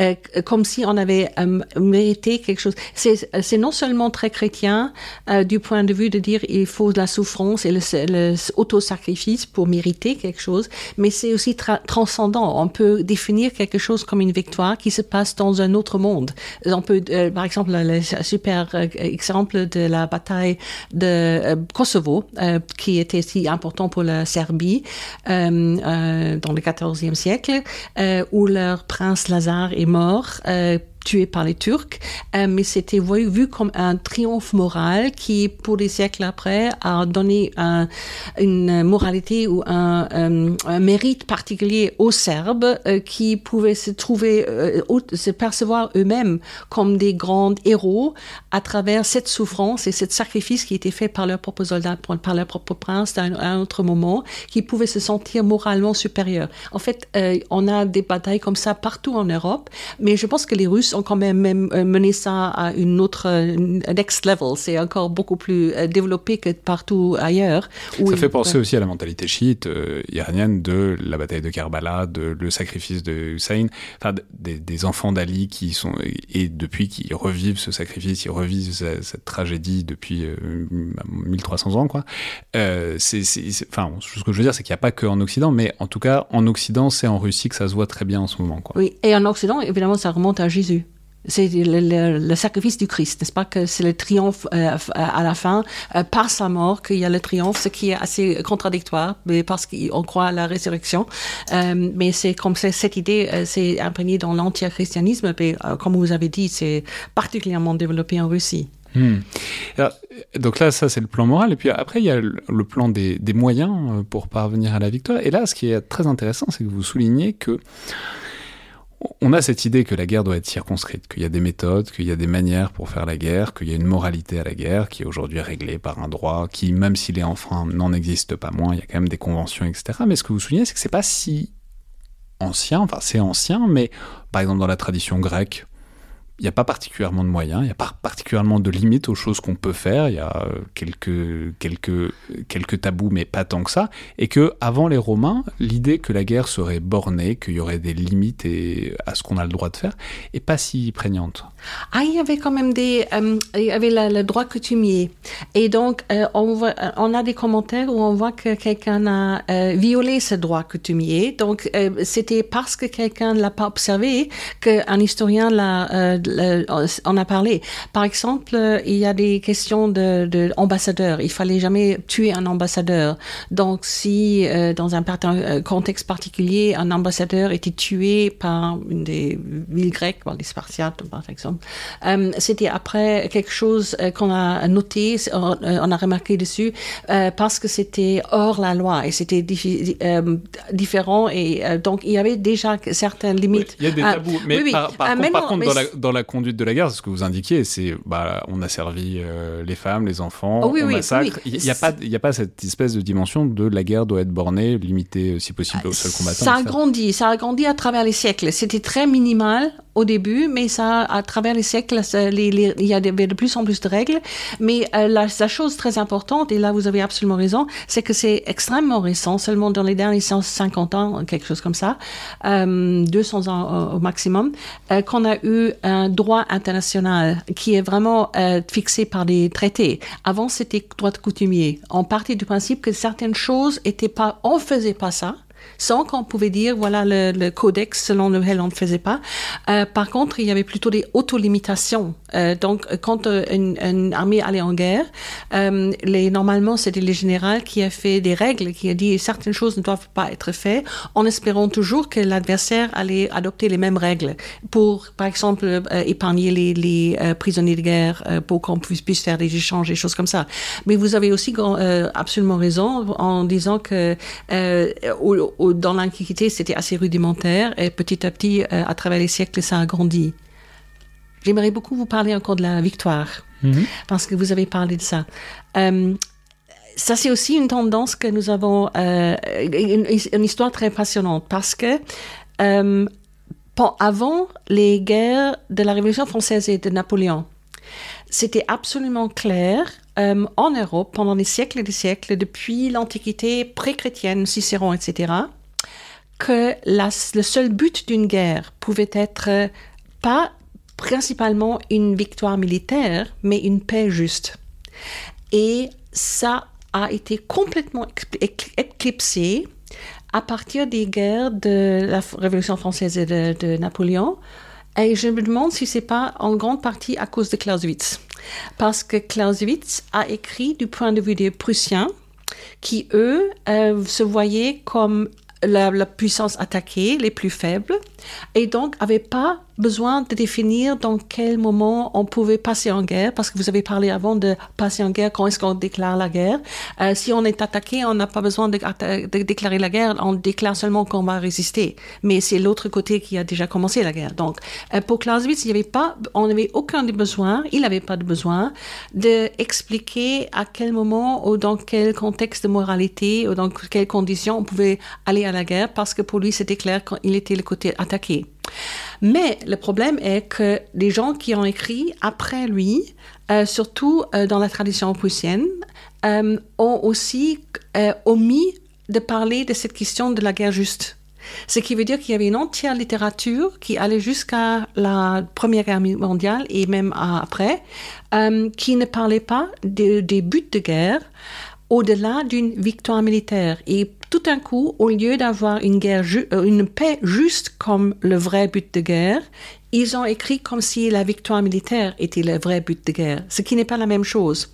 euh, comme si on avait euh, mérité quelque chose. C'est non seulement très chrétien euh, du point de vue de dire il faut de la souffrance et le, sacrifice pour mériter quelque chose, mais c'est aussi transcendant. On peut définir quelque chose comme une victoire qui se passe dans un autre monde. On peut, par exemple, le super exemple de la bataille de Kosovo, qui était si important pour la Serbie. Dans le XIVe siècle, où leur prince Lazare est mort tué par les Turcs, euh, mais c'était vu, comme un triomphe moral qui, pour des siècles après, a donné une moralité ou un, euh, mérite particulier aux Serbes euh, qui pouvaient se trouver, se percevoir eux-mêmes comme des grands héros à travers cette souffrance et ce sacrifice qui était fait par leurs propres soldats, par leur propre prince à un, autre moment, qui pouvaient se sentir moralement supérieurs. En fait, on a des batailles comme ça partout en Europe, mais je pense que les Russes ont quand même, même euh, mené ça à une autre next level. C'est encore beaucoup plus euh, développé que partout ailleurs. Ça fait penser aussi à la mentalité chiite euh, iranienne de la bataille de Karbala, de le sacrifice de Hussein, enfin des, enfants d'Ali qui sont et depuis qui revivent ce sacrifice, ils revivent cette, tragédie depuis 1300 ans quoi. c'est, enfin, ce que je veux dire, c'est qu'il n'y a pas que en Occident, mais en tout cas en Occident, c'est en Russie que ça se voit très bien en ce moment quoi. Oui, et en Occident, évidemment, ça remonte à Jésus c'est le, sacrifice du Christ, n'est-ce pas que c'est le triomphe euh, à la fin euh, par sa mort qu'il y a le triomphe, ce qui est assez contradictoire, mais parce qu'on croit à la résurrection. Euh, mais c'est comme cette idée, c'est imprégné dans l'anti-christianisme, mais comme vous avez dit, c'est particulièrement développé en Russie. Hmm. donc là, ça c'est le plan moral. Et puis après, il y a le, plan des, moyens pour parvenir à la victoire. Et là, ce qui est très intéressant, c'est que vous soulignez que on a cette idée que la guerre doit être circonscrite, qu'il y a des méthodes, qu'il y a des manières pour faire la guerre, qu'il y a une moralité à la guerre qui est aujourd'hui réglée par un droit qui, même s'il est enfreint, n'en existe pas moins. Il y a quand même des conventions, etc. Mais ce que vous soulignez, c'est que c'est pas si ancien. Enfin, c'est ancien, mais par exemple dans la tradition grecque, il n'y a pas particulièrement de moyens, il n'y a pas particulièrement de limites aux choses qu'on peut faire. Il y a euh, quelques, quelques, quelques tabous, mais pas tant que ça. Et que avant les Romains, l'idée que la guerre serait bornée, qu'il y aurait des limites et à ce qu'on a le droit de faire, est pas si prégnante. Ah, il y avait quand même des, euh, il y avait le droit coutumier. Et donc, euh, on, voit, on a des commentaires où on voit que quelqu'un a violé ce droit coutumier. Donc, c'était parce que quelqu'un ne l'a pas observé qu'un historien l'a on a parlé. Par exemple, euh, il y a des questions de, de ambassadeurs. Il fallait jamais tuer un ambassadeur. Donc, si euh, dans un euh, contexte particulier, un ambassadeur était tué par une des villes grecques, les Spartiates, par exemple, c'était après quelque chose qu'on a noté, on a remarqué dessus, parce que c'était hors la loi et c'était différent et donc il y avait déjà certaines limites. il y a des tabous, mais par, contre, dans, la, la conduite de la guerre, ce que vous indiquiez, c'est bah, on a servi euh, les femmes, les enfants, oh on massacre. Il n'y a, pas, a pas cette espèce de dimension de la guerre doit être bornée, limitée si possible au seul combattant. Ça a grandi, ça a grandi à travers les siècles. C'était très minimal au début, mais ça, à travers les siècles, il y a de, plus en plus de règles. Mais euh, la, chose très importante, et là vous avez absolument raison, c'est que c'est extrêmement récent, seulement dans les derniers 150 ans, quelque chose comme ça, 200 ans au, maximum, qu'on a eu un droit international qui est vraiment euh, fixé par des traités. Avant, c'était droit coutumier. On partait du principe que certaines choses étaient pas, on faisait pas ça sans qu'on pouvait dire, voilà le, codex selon lequel on ne faisait pas. Euh, par contre, il y avait plutôt des autolimitations. Euh, donc, quand euh, une, armée allait en guerre, euh, les, normalement, c'était le général qui a fait des règles, qui a dit certaines choses ne doivent pas être faites, en espérant toujours que l'adversaire allait adopter les mêmes règles pour, par exemple, épargner les, les prisonniers de guerre, pour qu'on puisse, faire des échanges, des choses comme ça. Mais vous avez aussi absolument raison en disant que dans l'Antiquité, c'était assez rudimentaire et petit à petit, euh, à travers les siècles, ça a grandi. J'aimerais beaucoup vous parler encore de la victoire, mhm. parce que vous avez parlé de ça. Euh, ça, c'est aussi une tendance que nous avons, euh, une, histoire très passionnante, parce que avant les guerres de la Révolution française et de Napoléon, c'était absolument clair en Europe pendant des siècles et des siècles, depuis l'Antiquité pré-chrétienne, Cicéron, etc., que le seul but d'une guerre pouvait être euh, pas principalement une victoire militaire, mais une paix juste. Et ça a été complètement éclipsé à partir des guerres de la Révolution française et de, Napoléon. Et je me demande si c'est pas en grande partie à cause de Clausewitz. Parce que Clausewitz a écrit du point de vue des Prussiens qui, eux, se voyaient comme la, la, puissance attaquée, les plus faibles, et donc n'avaient pas besoin de définir dans quel moment on pouvait passer en guerre, parce que vous avez parlé avant de passer en guerre, quand est-ce qu'on déclare la guerre. Euh, si on est attaqué, on n'a pas besoin de, déclarer la guerre, on déclare seulement qu'on va résister. Mais c'est l'autre côté qui a déjà commencé la guerre. Donc, euh, pour Clausewitz, il y pas, on n'avait aucun des besoins, il n'avait pas de besoin d'expliquer à quel moment ou dans quel contexte de moralité ou dans quelles conditions on pouvait aller à la guerre, parce que pour lui, c'était clair qu'il était le côté attaqué. Mais le problème est que les gens qui ont écrit après lui, euh, surtout euh, dans la tradition prussienne, euh, ont aussi omis de parler de cette question de la guerre juste. Ce qui veut dire qu'il y avait une entière littérature qui allait jusqu'à la Première Guerre mondiale et même après, qui ne parlait pas des buts de guerre au-delà d'une victoire militaire. Et tout d'un coup, au lieu d'avoir euh, une paix juste comme le vrai but de guerre, ils ont écrit comme si la victoire militaire était le vrai but de guerre, ce qui n'est pas la même chose.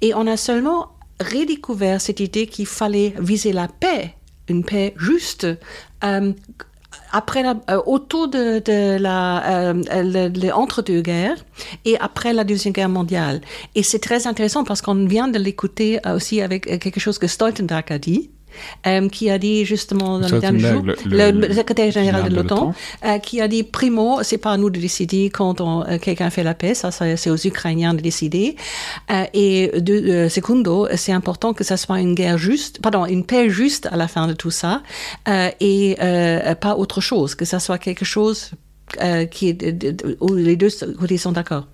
Et on a seulement redécouvert cette idée qu'il fallait viser la paix, une paix juste, euh, après la, euh, autour de, de la euh, entre-deux guerres et après la deuxième guerre mondiale. Et c'est très intéressant parce qu'on vient de l'écouter aussi avec quelque chose que Stoltenberg a dit. Euh, qui a dit justement dans le dernier jour, le, secrétaire général de l'OTAN, euh, qui a dit primo, c'est pas à nous de décider quand euh, quelqu'un fait la paix, ça, c'est aux Ukrainiens de décider. et de, secondo, c'est important que ça soit une guerre juste, pardon, une paix juste à la fin de tout ça, et pas autre chose, que ça soit quelque chose euh, est, où les deux côtés sont d'accord.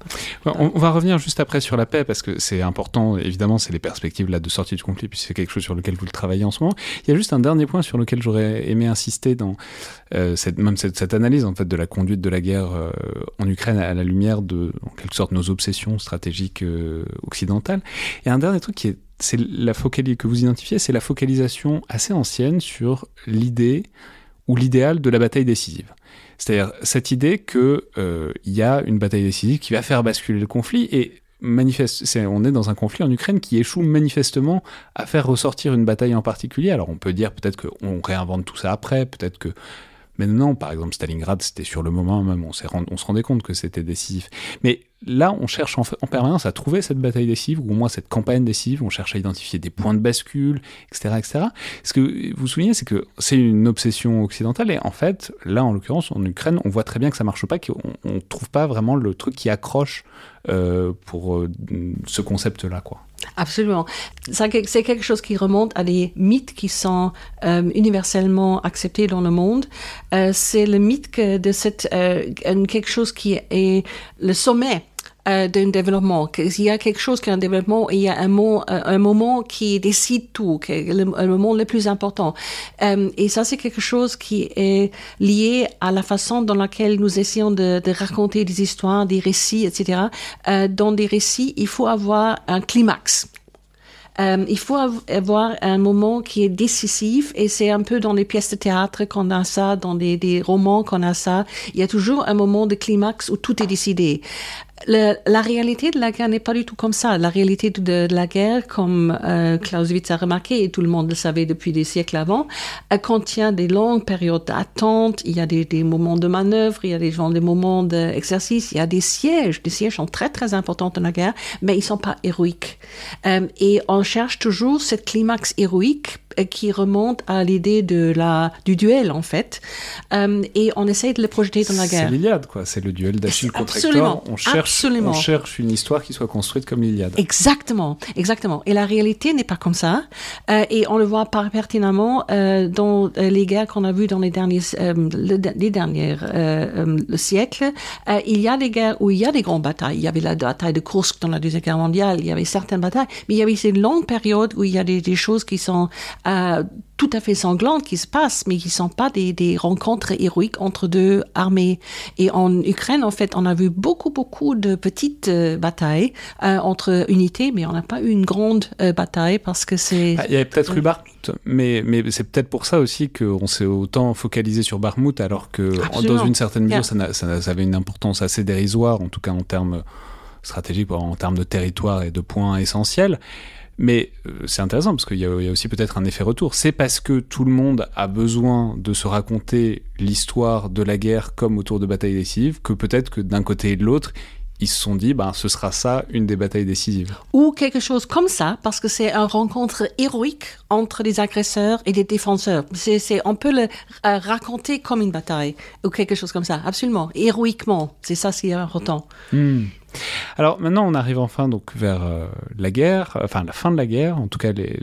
On, va revenir juste après sur la paix parce que c'est important. Évidemment, c'est les perspectives là de sortie du conflit, puisque c'est quelque chose sur lequel vous le travaillez en ce moment. Il y a juste un dernier point sur lequel j'aurais aimé insister dans euh, cette, même cette, analyse en fait de la conduite de la guerre euh, en Ukraine à la lumière de, quelque sorte, nos obsessions stratégiques occidentales. Et un dernier truc qui est c'est la focalisation que vous identifiez, c'est la focalisation assez ancienne sur l'idée ou l'idéal de la bataille décisive. C'est-à-dire cette idée qu'il euh, y a une bataille décisive qui va faire basculer le conflit et manifeste, on est dans un conflit en Ukraine qui échoue manifestement à faire ressortir une bataille en particulier. Alors on peut dire peut-être qu'on réinvente tout ça après, peut-être que mais non, par exemple, Stalingrad, c'était sur le moment même, on, on se rendait compte que c'était décisif. Mais là, on cherche en, permanence à trouver cette bataille décisive, ou au moins cette campagne décisive, on cherche à identifier des points de bascule, etc. etc. Ce que vous soulignez, c'est que c'est une obsession occidentale, et en fait, là, en l'occurrence, en Ukraine, on voit très bien que ça marche pas, qu'on ne trouve pas vraiment le truc qui accroche euh, pour euh, ce concept-là, quoi. Absolument. C'est quelque chose qui remonte à des mythes qui sont euh, universellement acceptés dans le monde. C'est le mythe de cette quelque chose qui est le sommet euh, d'un développement. Il y a quelque chose qui est un développement il y a un, moment, euh, un moment qui décide tout, qui est le, moment le plus important. Euh, et ça, c'est quelque chose qui est lié à la façon dans laquelle nous essayons de, raconter des histoires, des récits, etc. Euh, dans des récits, il faut avoir un climax. Il faut avoir un moment qui est décisif et c'est un peu dans les pièces de théâtre qu'on a ça, dans des, des romans qu'on a ça. Il y a toujours un moment de climax où tout est décidé la réalité de la guerre n'est pas du tout comme ça. La réalité de, la guerre, comme euh, Clausewitz a remarqué, et tout le monde le savait depuis des siècles avant, elle contient des longues périodes d'attente, il y a des, moments de manœuvre, il y a des, des moments d'exercice, il y a des sièges. Les sièges sont très très importants dans la guerre, mais ils sont pas héroïques. Euh, et on cherche toujours cette climax héroïque qui remonte à l'idée de la du duel en fait euh, et on essaye de le projeter dans la guerre. C'est l'Iliade quoi, c'est le duel d'Achille contre Hector. On cherche, on cherche une histoire qui soit construite comme l'Iliade. Exactement, exactement. Et la réalité n'est pas comme ça euh, et on le voit pas pertinemment dans les guerres qu'on a vues dans les derniers les dernières siècles. il y a des guerres où il y a des grandes batailles. Il y avait la bataille de Kursk dans la deuxième guerre mondiale. Il y avait certaines batailles, mais il y avait ces longues périodes où il y a des, des choses qui sont euh, tout à fait sanglantes qui se passent, mais qui ne sont pas des, des, rencontres héroïques entre deux armées. Et en Ukraine, en fait, on a vu beaucoup, beaucoup de petites euh, batailles euh, entre unités, mais on n'a pas eu une grande bataille parce que c'est... Ah, il y avait peut-être eu Barmouth, mais, mais c'est peut-être pour ça aussi qu'on s'est autant focalisé sur Barmouth, alors que dans une certaine mesure, ça, ça, avait une importance assez dérisoire, en tout cas en termes stratégiques, en termes de territoire et de points essentiels. Mais c'est intéressant parce qu'il y, a aussi peut-être un effet retour. C'est parce que tout le monde a besoin de se raconter l'histoire de la guerre comme autour de batailles décisives que peut-être que d'un côté et de l'autre, ils se sont dit, ben, ce sera ça, une des batailles décisives. Ou quelque chose comme ça, parce que c'est une rencontre héroïque entre des agresseurs et des défenseurs. C'est, on peut le euh, raconter comme une bataille, ou quelque chose comme ça, absolument, héroïquement. C'est ça ce qui est important. Hmm. Alors maintenant, on arrive enfin donc vers euh, la guerre, enfin la fin de la guerre, en tout cas. Les,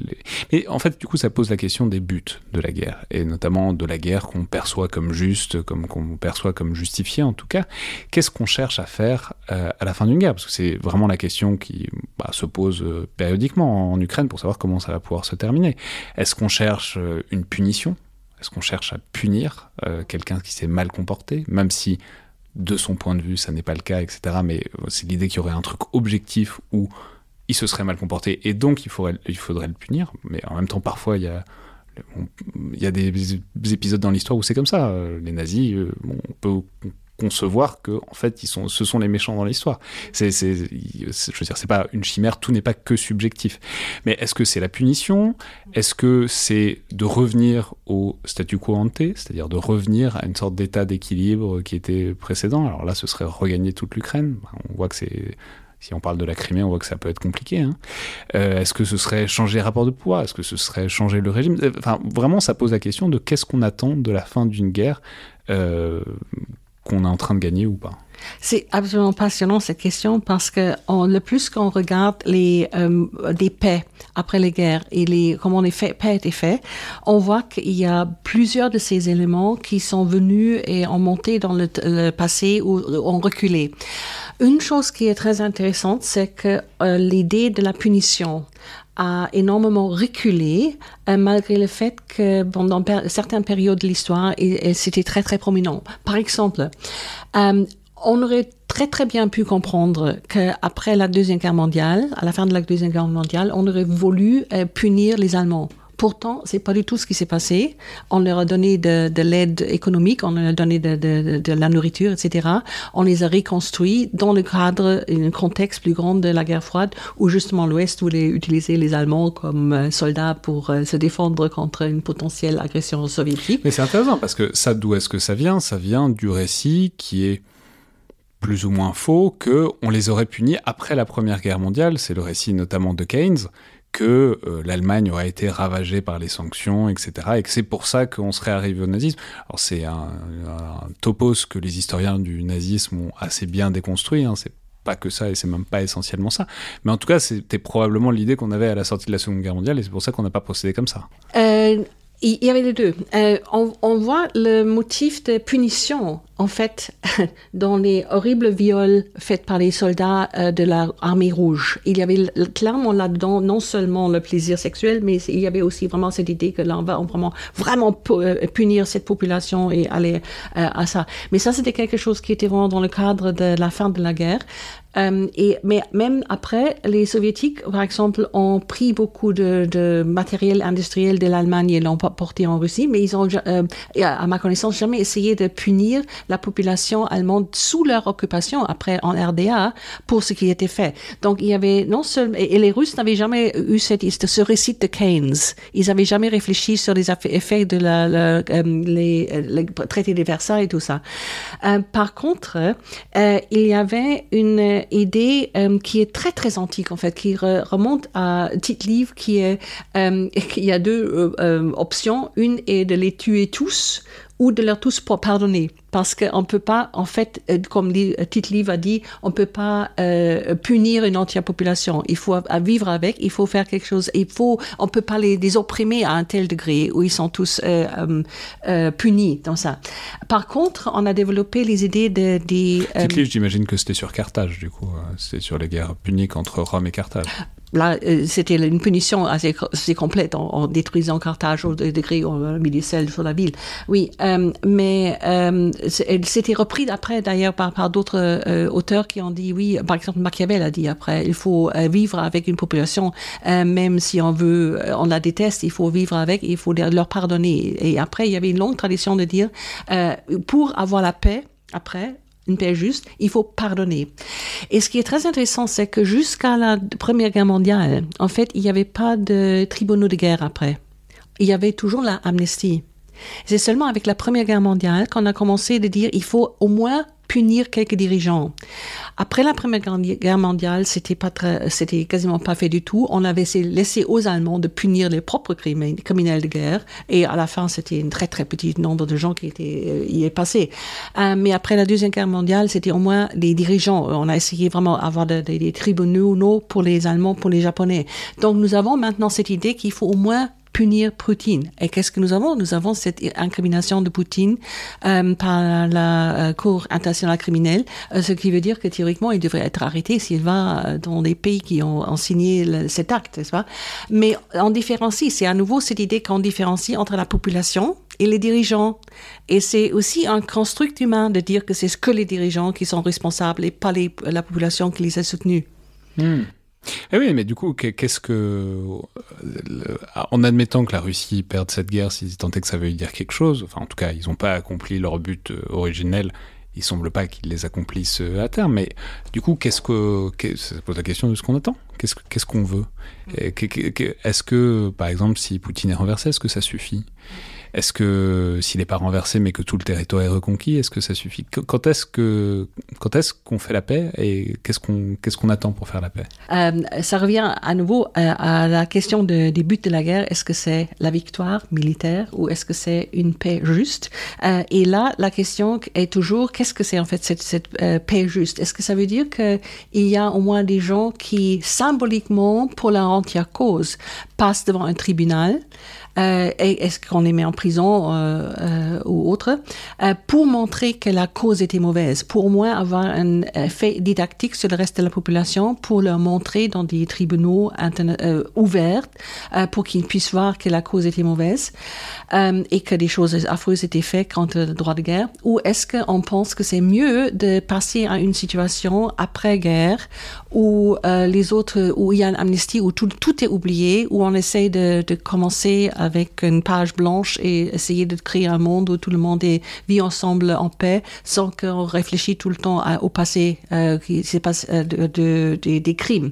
Mais en fait, du coup, ça pose la question des buts de la guerre, et notamment de la guerre qu'on perçoit comme juste, comme qu'on perçoit comme justifiée en tout cas. Qu'est-ce qu'on cherche à faire euh, à la fin d'une guerre? Parce que c'est vraiment la question qui bah, se pose euh, périodiquement en Ukraine pour savoir comment ça va pouvoir se terminer. Est-ce qu'on cherche une punition? Est-ce qu'on cherche à punir quelqu'un qui s'est mal comporté, même si de son point de vue, ça n'est pas le cas, etc. Mais c'est l'idée qu'il y aurait un truc objectif où il se serait mal comporté et donc il faudrait, il faudrait le punir. Mais en même temps, parfois, il y a, il y a des épisodes dans l'histoire où c'est comme ça. Euh, les nazis, euh, on peut concevoir que en fait ils sont ce sont les méchants dans l'histoire. C'est je veux dire c'est pas une chimère tout n'est pas que subjectif. Mais est-ce que c'est la punition? Est-ce que c'est de revenir au statu quo ante c'est-à-dire de revenir à une sorte d'état d'équilibre qui était précédent? Alors là ce serait regagner toute l'Ukraine. On voit que c'est si on parle de la Crimée, on voit que ça peut être compliqué. Hein. Euh, est-ce que ce serait changer les rapports de poids Est-ce que ce serait changer le régime? Enfin, vraiment, ça pose la question de qu'est-ce qu'on attend de la fin d'une guerre euh, est en train de gagner ou pas c'est absolument passionnant cette question parce que le plus qu'on regarde les euh, des paix après les guerres et les comment les faits, paix étaient faits, on voit qu'il y a plusieurs de ces éléments qui sont venus et ont monté dans le, passé ou ont reculé. Une chose qui est très intéressante, c'est que euh, l'idée de la punition a énormément reculé, euh, malgré le fait que pendant certaines périodes de l'histoire, c'était très très prominent. Par exemple, euh, on aurait très très bien pu comprendre qu'après la Deuxième Guerre mondiale, à la fin de la Deuxième Guerre mondiale, on aurait voulu euh, punir les Allemands. Pourtant, c'est pas du tout ce qui s'est passé. On leur a donné de, l'aide économique, on leur a donné de, la nourriture, etc. On les a reconstruits dans le cadre, un contexte plus grand de la guerre froide, où justement l'Ouest voulait utiliser les Allemands comme euh, soldats pour euh, se défendre contre une potentielle agression soviétique. Mais c'est intéressant parce que ça, d'où est-ce que ça vient? Ça vient du récit qui est plus ou moins faux que on les aurait punis après la Première Guerre mondiale. C'est le récit notamment de Keynes que euh, l'Allemagne aurait été ravagée par les sanctions, etc. Et que c'est pour ça qu'on serait arrivé au nazisme. Alors c'est un, topos que les historiens du nazisme ont assez bien déconstruit. Hein. C'est pas que ça et c'est même pas essentiellement ça. Mais en tout cas, c'était probablement l'idée qu'on avait à la sortie de la Seconde Guerre mondiale et c'est pour ça qu'on n'a pas procédé comme ça. Euh, il y avait les deux. Euh, on, on, voit le motif de punition, en fait, <laughs> dans les horribles viols faits par les soldats euh, de l'armée rouge. Il y avait clairement là-dedans non seulement le plaisir sexuel, mais il y avait aussi vraiment cette idée que là, on va vraiment, vraiment euh, punir cette population et aller euh, à ça. Mais ça, c'était quelque chose qui était vraiment dans le cadre de la fin de la guerre. Et, mais même après, les soviétiques, par exemple, ont pris beaucoup de, de matériel industriel de l'Allemagne et l'ont porté en Russie, mais ils ont, euh, à ma connaissance, jamais essayé de punir la population allemande sous leur occupation après en RDA pour ce qui était fait. Donc il y avait non seulement et, les Russes n'avaient jamais eu cette, ce récit de Keynes. Ils n'avaient jamais réfléchi sur les effets de la, euh, les, traités de Versailles et tout ça. Euh, par contre, euh, il y avait une idée euh, qui est très très antique en fait, qui remonte à Tite-Livre, qui est euh, <laughs> il y a deux euh, options. Une est de les tuer tous ou de leur tous pardonner. Parce qu'on ne peut pas, en fait, euh, comme Tite Livre a dit, on ne peut pas euh, punir une entière population. Il faut vivre avec, il faut faire quelque chose. Il faut, on ne peut pas les, les, opprimer à un tel degré où ils sont tous euh, euh, punis dans ça. Par contre, on a développé les idées de... des... Tite Livre, j'imagine que c'était sur Carthage, du coup. C'était sur les guerres puniques entre Rome et Carthage là, euh, c'était une punition assez, assez complète en, détruisant Carthage au degré où on a mis des sels sur la ville. Oui, euh, mais euh, c'était repris après d'ailleurs par, d'autres euh, auteurs qui ont dit oui. Par exemple, Machiavel a dit après, il faut euh, vivre avec une population, même si on veut, on la déteste, il faut vivre avec, il faut leur pardonner. Et après, il y avait une longue tradition de dire, pour avoir la paix, après, une paix juste, il faut pardonner. Et ce qui est très intéressant, c'est que jusqu'à la Première Guerre mondiale, en fait, il n'y avait pas de tribunaux de guerre après. Il y avait toujours la amnistie. C'est seulement avec la Première Guerre mondiale qu'on a commencé à dire il faut au moins punir quelques dirigeants. Après la Première Guerre mondiale, c'était pas très, c'était quasiment pas fait du tout. On avait laissé aux Allemands de punir les propres criminels de guerre, et à la fin, c'était un très très petit nombre de gens qui étaient euh, y est passé. Euh, mais après la Deuxième Guerre mondiale, c'était au moins les dirigeants. On a essayé vraiment d'avoir des tribunaux pour les Allemands, pour les Japonais. Donc nous avons maintenant cette idée qu'il faut au moins punir Poutine. Et qu'est-ce que nous avons? Nous avons cette incrimination de Poutine euh, par la euh, Cour internationale criminelle, euh, ce qui veut dire que théoriquement, il devrait être arrêté s'il va dans des pays qui ont, signé cet acte, Mais on différencie, c'est à nouveau cette idée qu'on différencie entre la population et les dirigeants. Et c'est aussi un construct humain de dire que c'est que les dirigeants qui sont responsables et pas la population qui les a soutenus. Hmm. Eh oui, mais du coup, qu'est-ce que. En admettant que la Russie perde cette guerre, si tant est que ça veut dire quelque chose, enfin, en tout cas, ils n'ont pas accompli leur but euh, originel, il semble pas qu'ils les accomplissent euh, à terme, mais du coup, qu'est-ce que. Ça pose la question de ce qu'on attend. Qu'est-ce qu'on veut? Est-ce que, par exemple, si Poutine est renversé, est-ce que ça suffit? Est-ce que s'il n'est pas renversé mais que tout le territoire est reconquis, est-ce que ça suffit Quand est-ce que qu'on fait la paix et qu'est-ce qu'on attend pour faire la paix? Euh, Ça revient à nouveau à, la question de, des buts de la guerre. Est-ce que c'est la victoire militaire ou est-ce que c'est une paix juste? Euh, Et là, la question est toujours qu'est-ce que c'est en fait cette, euh, paix juste? Est-ce que ça veut dire qu'il y a au moins des gens qui symboliquement pour la entière cause passent devant un tribunal euh, est-ce qu'on les met en prison euh, euh, ou autre, pour montrer que la cause était mauvaise, pour au moins avoir un effet didactique sur le reste de la population, pour leur montrer dans des tribunaux ouverts, pour qu'ils puissent voir que la cause était mauvaise et que des choses affreuses étaient faites contre le droit de guerre, ou est-ce qu'on pense que c'est mieux de passer à une situation après-guerre où les autres, où il y a une amnistie, où tout, tout est oublié, où on essaie de, de commencer avec une page blanche et essayer de créer un monde où tout le monde vit ensemble en paix sans qu'on réfléchisse tout le temps au passé euh, qui s'est passé euh, de, des crimes.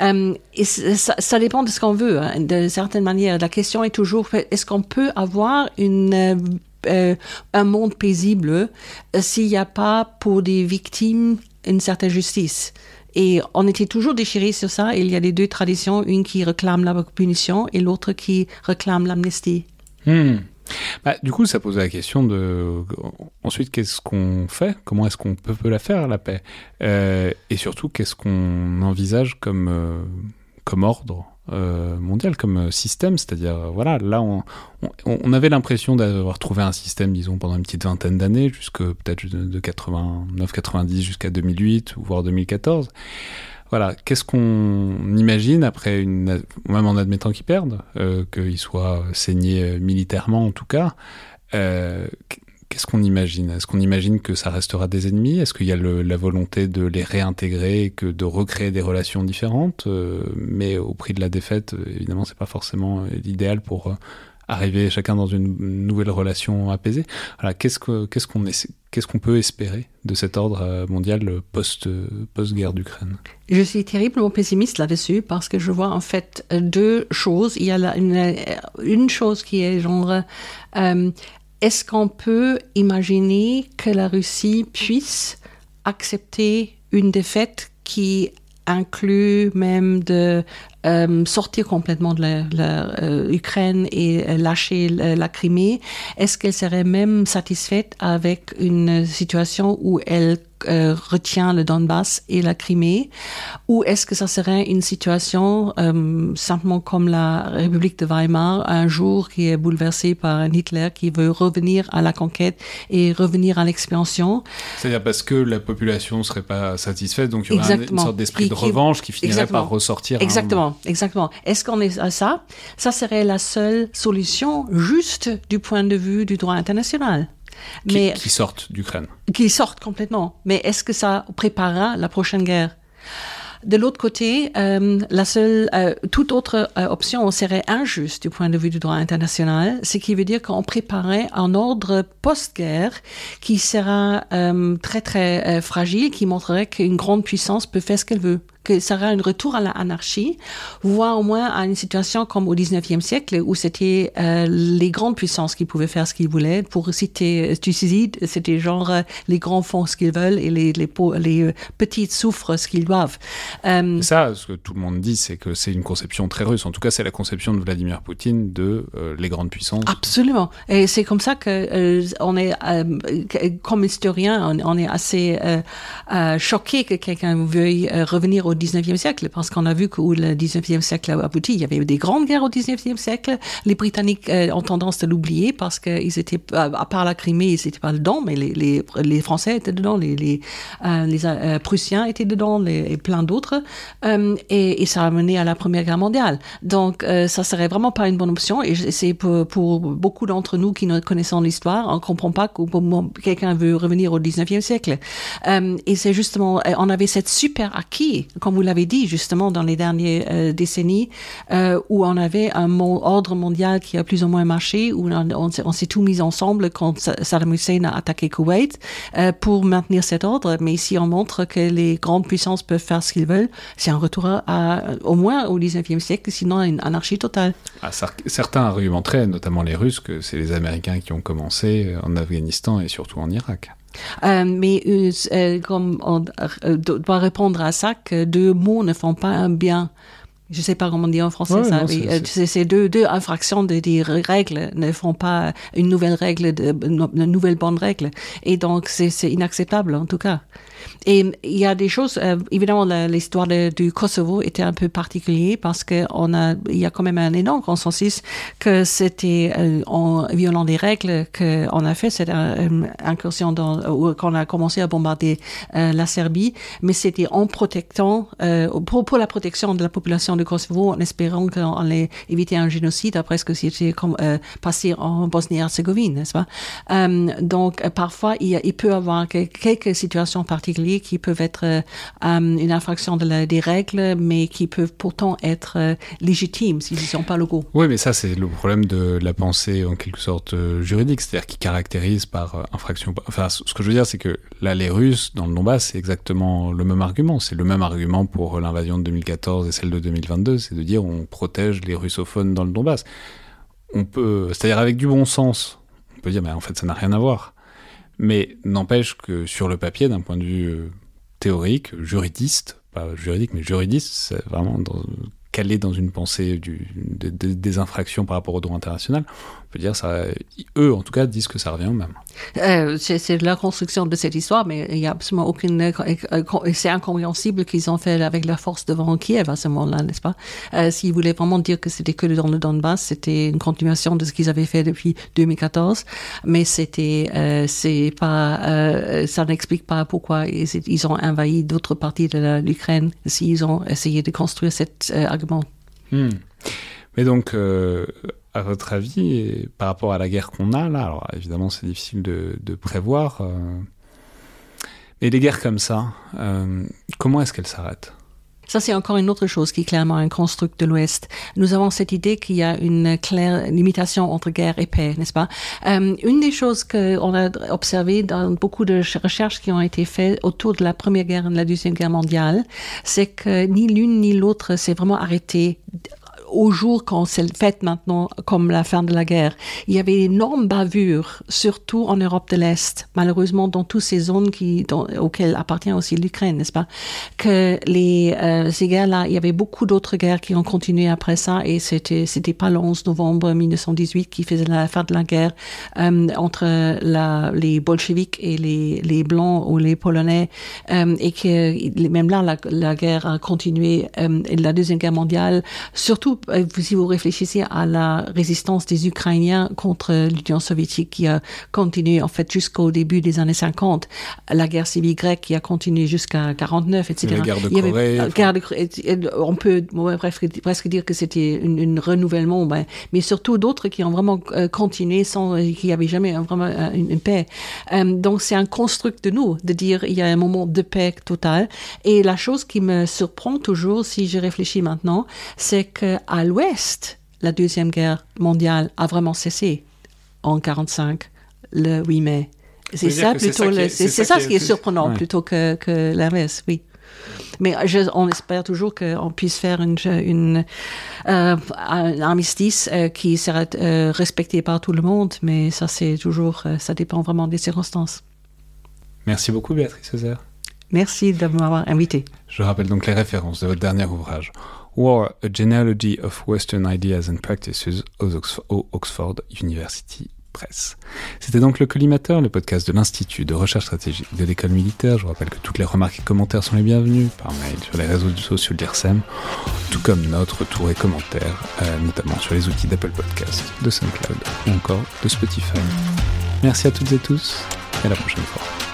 Euh, et ça, dépend de ce qu'on veut. Hein, de certaine manière, la question est toujours est-ce qu'on peut avoir un monde paisible s'il n'y a pas pour des victimes une certaine justice? Et on était toujours déchirés sur ça. il y a les deux traditions, une qui réclame la punition et l'autre qui réclame l'amnistie. Hmm. Bah, du coup, ça pose la question de ensuite qu'est-ce qu'on fait? Comment est-ce qu'on peut, la faire la paix? Euh, Et surtout, qu'est-ce qu'on envisage comme euh, comme ordre? Euh, mondial comme euh, système, c'est-à-dire euh, voilà, là on, avait l'impression d'avoir trouvé un système, disons, pendant une petite vingtaine d'années, jusque peut-être de 89-90 jusqu'à 2008 ou voire 2014. Voilà, qu'est-ce qu'on imagine après une, même en admettant qu'ils perdent, qu'ils soient saignés militairement en tout cas, euh, Qu'est-ce qu'on imagine? Est-ce qu'on imagine que ça restera des ennemis? Est-ce qu'il y a la volonté de les réintégrer et que de recréer des relations différentes? Euh, Mais au prix de la défaite, euh, évidemment, c'est pas forcément euh, l'idéal pour arriver chacun dans une nouvelle relation apaisée. Alors, qu'est-ce qu'on qu'est-ce qu'on qu'est-ce qu'on peut espérer de cet ordre mondial post post guerre d'Ukraine? Je suis terriblement pessimiste là-dessus parce que je vois en fait deux choses. Il y a une chose qui est genre est-ce qu'on peut imaginer que la Russie puisse accepter une défaite qui inclut même de euh, sortir complètement de l'Ukraine la, et lâcher la Crimée? Est-ce qu'elle serait même satisfaite avec une situation où elle euh, retient le Donbass et la Crimée Ou est-ce que ça serait une situation euh, simplement comme la République de Weimar, un jour qui est bouleversée par un Hitler qui veut revenir à la conquête et revenir à l'expansion? C'est-à-dire parce que la population ne serait pas satisfaite, donc il y aurait une sorte d'esprit de revanche qui finirait par ressortir. Exactement, exactement. Est-ce qu'on est à ça? Ça serait la seule solution juste du point de vue du droit international. Qui, mais, qui sortent d'Ukraine. Qui sortent complètement. Mais est-ce que ça préparera la prochaine guerre? De l'autre côté, euh, la seule, euh, toute autre euh, option serait injuste du point de vue du droit international, ce qui veut dire qu'on préparait un ordre post-guerre qui sera très très fragile, qui montrerait qu'une grande puissance peut faire ce qu'elle veut que ça sera un retour à l'anarchie, voire au moins à une situation comme au 19e siècle où c'était euh, les grandes puissances qui pouvaient faire ce qu'ils voulaient. Pour citer Thucydide, c'était genre euh, les grands font ce qu'ils veulent et les, les, les euh, petites souffrent ce qu'ils doivent. Euh, ça, ce que tout le monde dit, c'est que c'est une conception très russe. En tout cas, c'est la conception de Vladimir Poutine de euh, les grandes puissances. Absolument. Et c'est comme ça que euh, on est, comme historien, on, on est assez choqué que quelqu'un veuille revenir au 19e siècle, parce qu'on a vu que où le 19e siècle a abouti, il y avait des grandes guerres au 19e siècle. Les Britanniques euh, ont tendance de l'oublier parce qu'ils étaient, à part la Crimée, ils n'étaient pas dedans, mais les, les, Français étaient dedans, les, les, euh, euh, Prussiens étaient dedans, les, et plein d'autres. Et, ça a mené à la Première Guerre mondiale. Donc, ça serait vraiment pas une bonne option. Et c'est pour, beaucoup d'entre nous qui ne connaissons l'histoire, on comprend pas que quelqu'un veut revenir au 19e siècle. Et c'est justement, on avait cette super acquis comme vous l'avez dit justement dans les dernières euh, décennies, euh, où on avait un ordre mondial qui a plus ou moins marché, où on, s'est tout mis ensemble quand Saddam Hussein a attaqué Koweït euh, pour maintenir cet ordre. Mais si on montre que les grandes puissances peuvent faire ce qu'ils veulent, c'est un retour à, au moins au 19e siècle, sinon une anarchie totale. Ah, certains argumenteraient, notamment les Russes, que c'est les Américains qui ont commencé en Afghanistan et surtout en Irak. Euh, mais euh, euh, comme on doit répondre à ça, que deux mots ne font pas un bien. Je sais pas comment dire en français ouais, ça. ces deux, deux infractions de des règles ne font pas une nouvelle règle, de, une nouvelle bonne règle. Et donc c'est inacceptable en tout cas. Et il y a des choses, euh, évidemment, l'histoire du Kosovo était un peu particulier parce on a, y a quand même un énorme consensus que c'était euh, en violant des règles qu'on a fait cette incursion dans, qu'on a commencé à bombarder euh, la Serbie, mais c'était en protectant, pour, la protection de la population du Kosovo, en espérant qu'on allait éviter un génocide après ce que c'était passé en Bosnie-Herzégovine, n'est-ce pas? donc parfois il, il peut y avoir quelques situations particulières qui peuvent être euh, une infraction des règles, mais qui peuvent pourtant être euh, légitimes s'ils ne sont pas locaux. Oui, mais ça, c'est le problème de la pensée en quelque sorte euh, juridique, c'est-à-dire qui caractérise par euh, infraction. Enfin, ce que je veux dire, c'est que là, les Russes, dans le Donbass, c'est exactement le même argument. C'est le même argument pour l'invasion de 2014 et celle de 2022, c'est de dire on protège les russophones dans le Donbass. On peut, c'est-à-dire avec du bon sens, on peut dire, mais en fait, ça n'a rien à voir. Mais n'empêche que sur le papier, d'un point de vue euh, théorique, juridiste, pas juridique, mais juridiste, c'est vraiment calé dans une pensée des infractions par rapport au droit international, on peut dire ça, eux en tout cas disent que ça revient au même. Euh, c'est la construction de cette histoire, mais il n'y a absolument aucune. C'est incompréhensible qu'ils ont fait avec la force devant Kiev à ce moment-là, n'est-ce pas? Euh, S'ils voulaient vraiment dire que c'était que dans le Donbass, c'était une continuation de ce qu'ils avaient fait depuis 2014, mais c'était, euh, c'est pas, ça n'explique pas pourquoi ils, ils ont envahi d'autres parties de l'Ukraine s'ils ont essayé de construire cet argument. Hmm. Mais donc, euh, à votre avis, par rapport à la guerre qu'on a là, alors évidemment c'est difficile de, prévoir, euh, mais des guerres comme ça, euh, comment est-ce qu'elles s'arrêtent? Ça, c'est encore une autre chose qui est clairement un construct de l'Ouest. Nous avons cette idée qu'il y a une claire limitation entre guerre et paix, n'est-ce pas? Euh, Une des choses qu'on a observé dans beaucoup de recherches qui ont été faites autour de la Première Guerre et de la Deuxième Guerre mondiale, c'est que ni l'une ni l'autre s'est vraiment arrêté au jour quand c'est fait maintenant, comme la fin de la guerre. Il y avait énorme bavure, surtout en Europe de l'Est, malheureusement dans toutes ces zones qui, auxquelles appartient aussi l'Ukraine, n'est-ce pas? Que les, euh, ces guerres-là, il y avait beaucoup d'autres guerres qui ont continué après ça, et c'était c'était pas le 11 novembre 1918 qui faisait la fin de la guerre euh, entre la, les bolcheviks et les, les blancs ou les polonais, euh, et que même là la, la guerre a continué, euh, la deuxième guerre mondiale, surtout si vous réfléchissez à la résistance des Ukrainiens contre l'Union soviétique qui a continué en fait jusqu'au début des années 50, la guerre civile grecque qui a continué jusqu'à 49, etc. La guerre de Corée. Avait, on peut presque, dire que c'était un renouvellement, ben, mais surtout d'autres qui ont vraiment continué sans qu'il n'y avait jamais vraiment une, une paix. donc c'est un construct de nous de dire il y a un moment de paix totale. Et la chose qui me surprend toujours, si je réfléchis maintenant, c'est qu'à l'Ouest, la Deuxième Guerre mondiale a vraiment cessé en 45, le 8 mai. C'est ça plutôt, c'est ça, ce qui est surprenant plutôt que, que l'inverse, oui. Mais on espère toujours qu'on puisse faire une, une euh, un armistice euh, qui sera euh, respecté par tout le monde, mais ça c'est toujours, ça dépend vraiment des circonstances. Merci beaucoup Béatrice Césaire. Merci de m'avoir invité. Je rappelle donc les références de votre dernier ouvrage, War, A Genealogy of Western Ideas and Practices au Oxford University Press. C'était donc le collimateur, le podcast de l'Institut de recherche stratégique de l'école militaire. Je vous rappelle que toutes les remarques et commentaires sont les bienvenus par mail sur les réseaux sociaux de l'IRSEM, tout comme notes, retours et commentaires, euh, notamment sur les outils d'Apple Podcast, de SoundCloud ou encore de Spotify. Merci à toutes et tous et à la prochaine fois.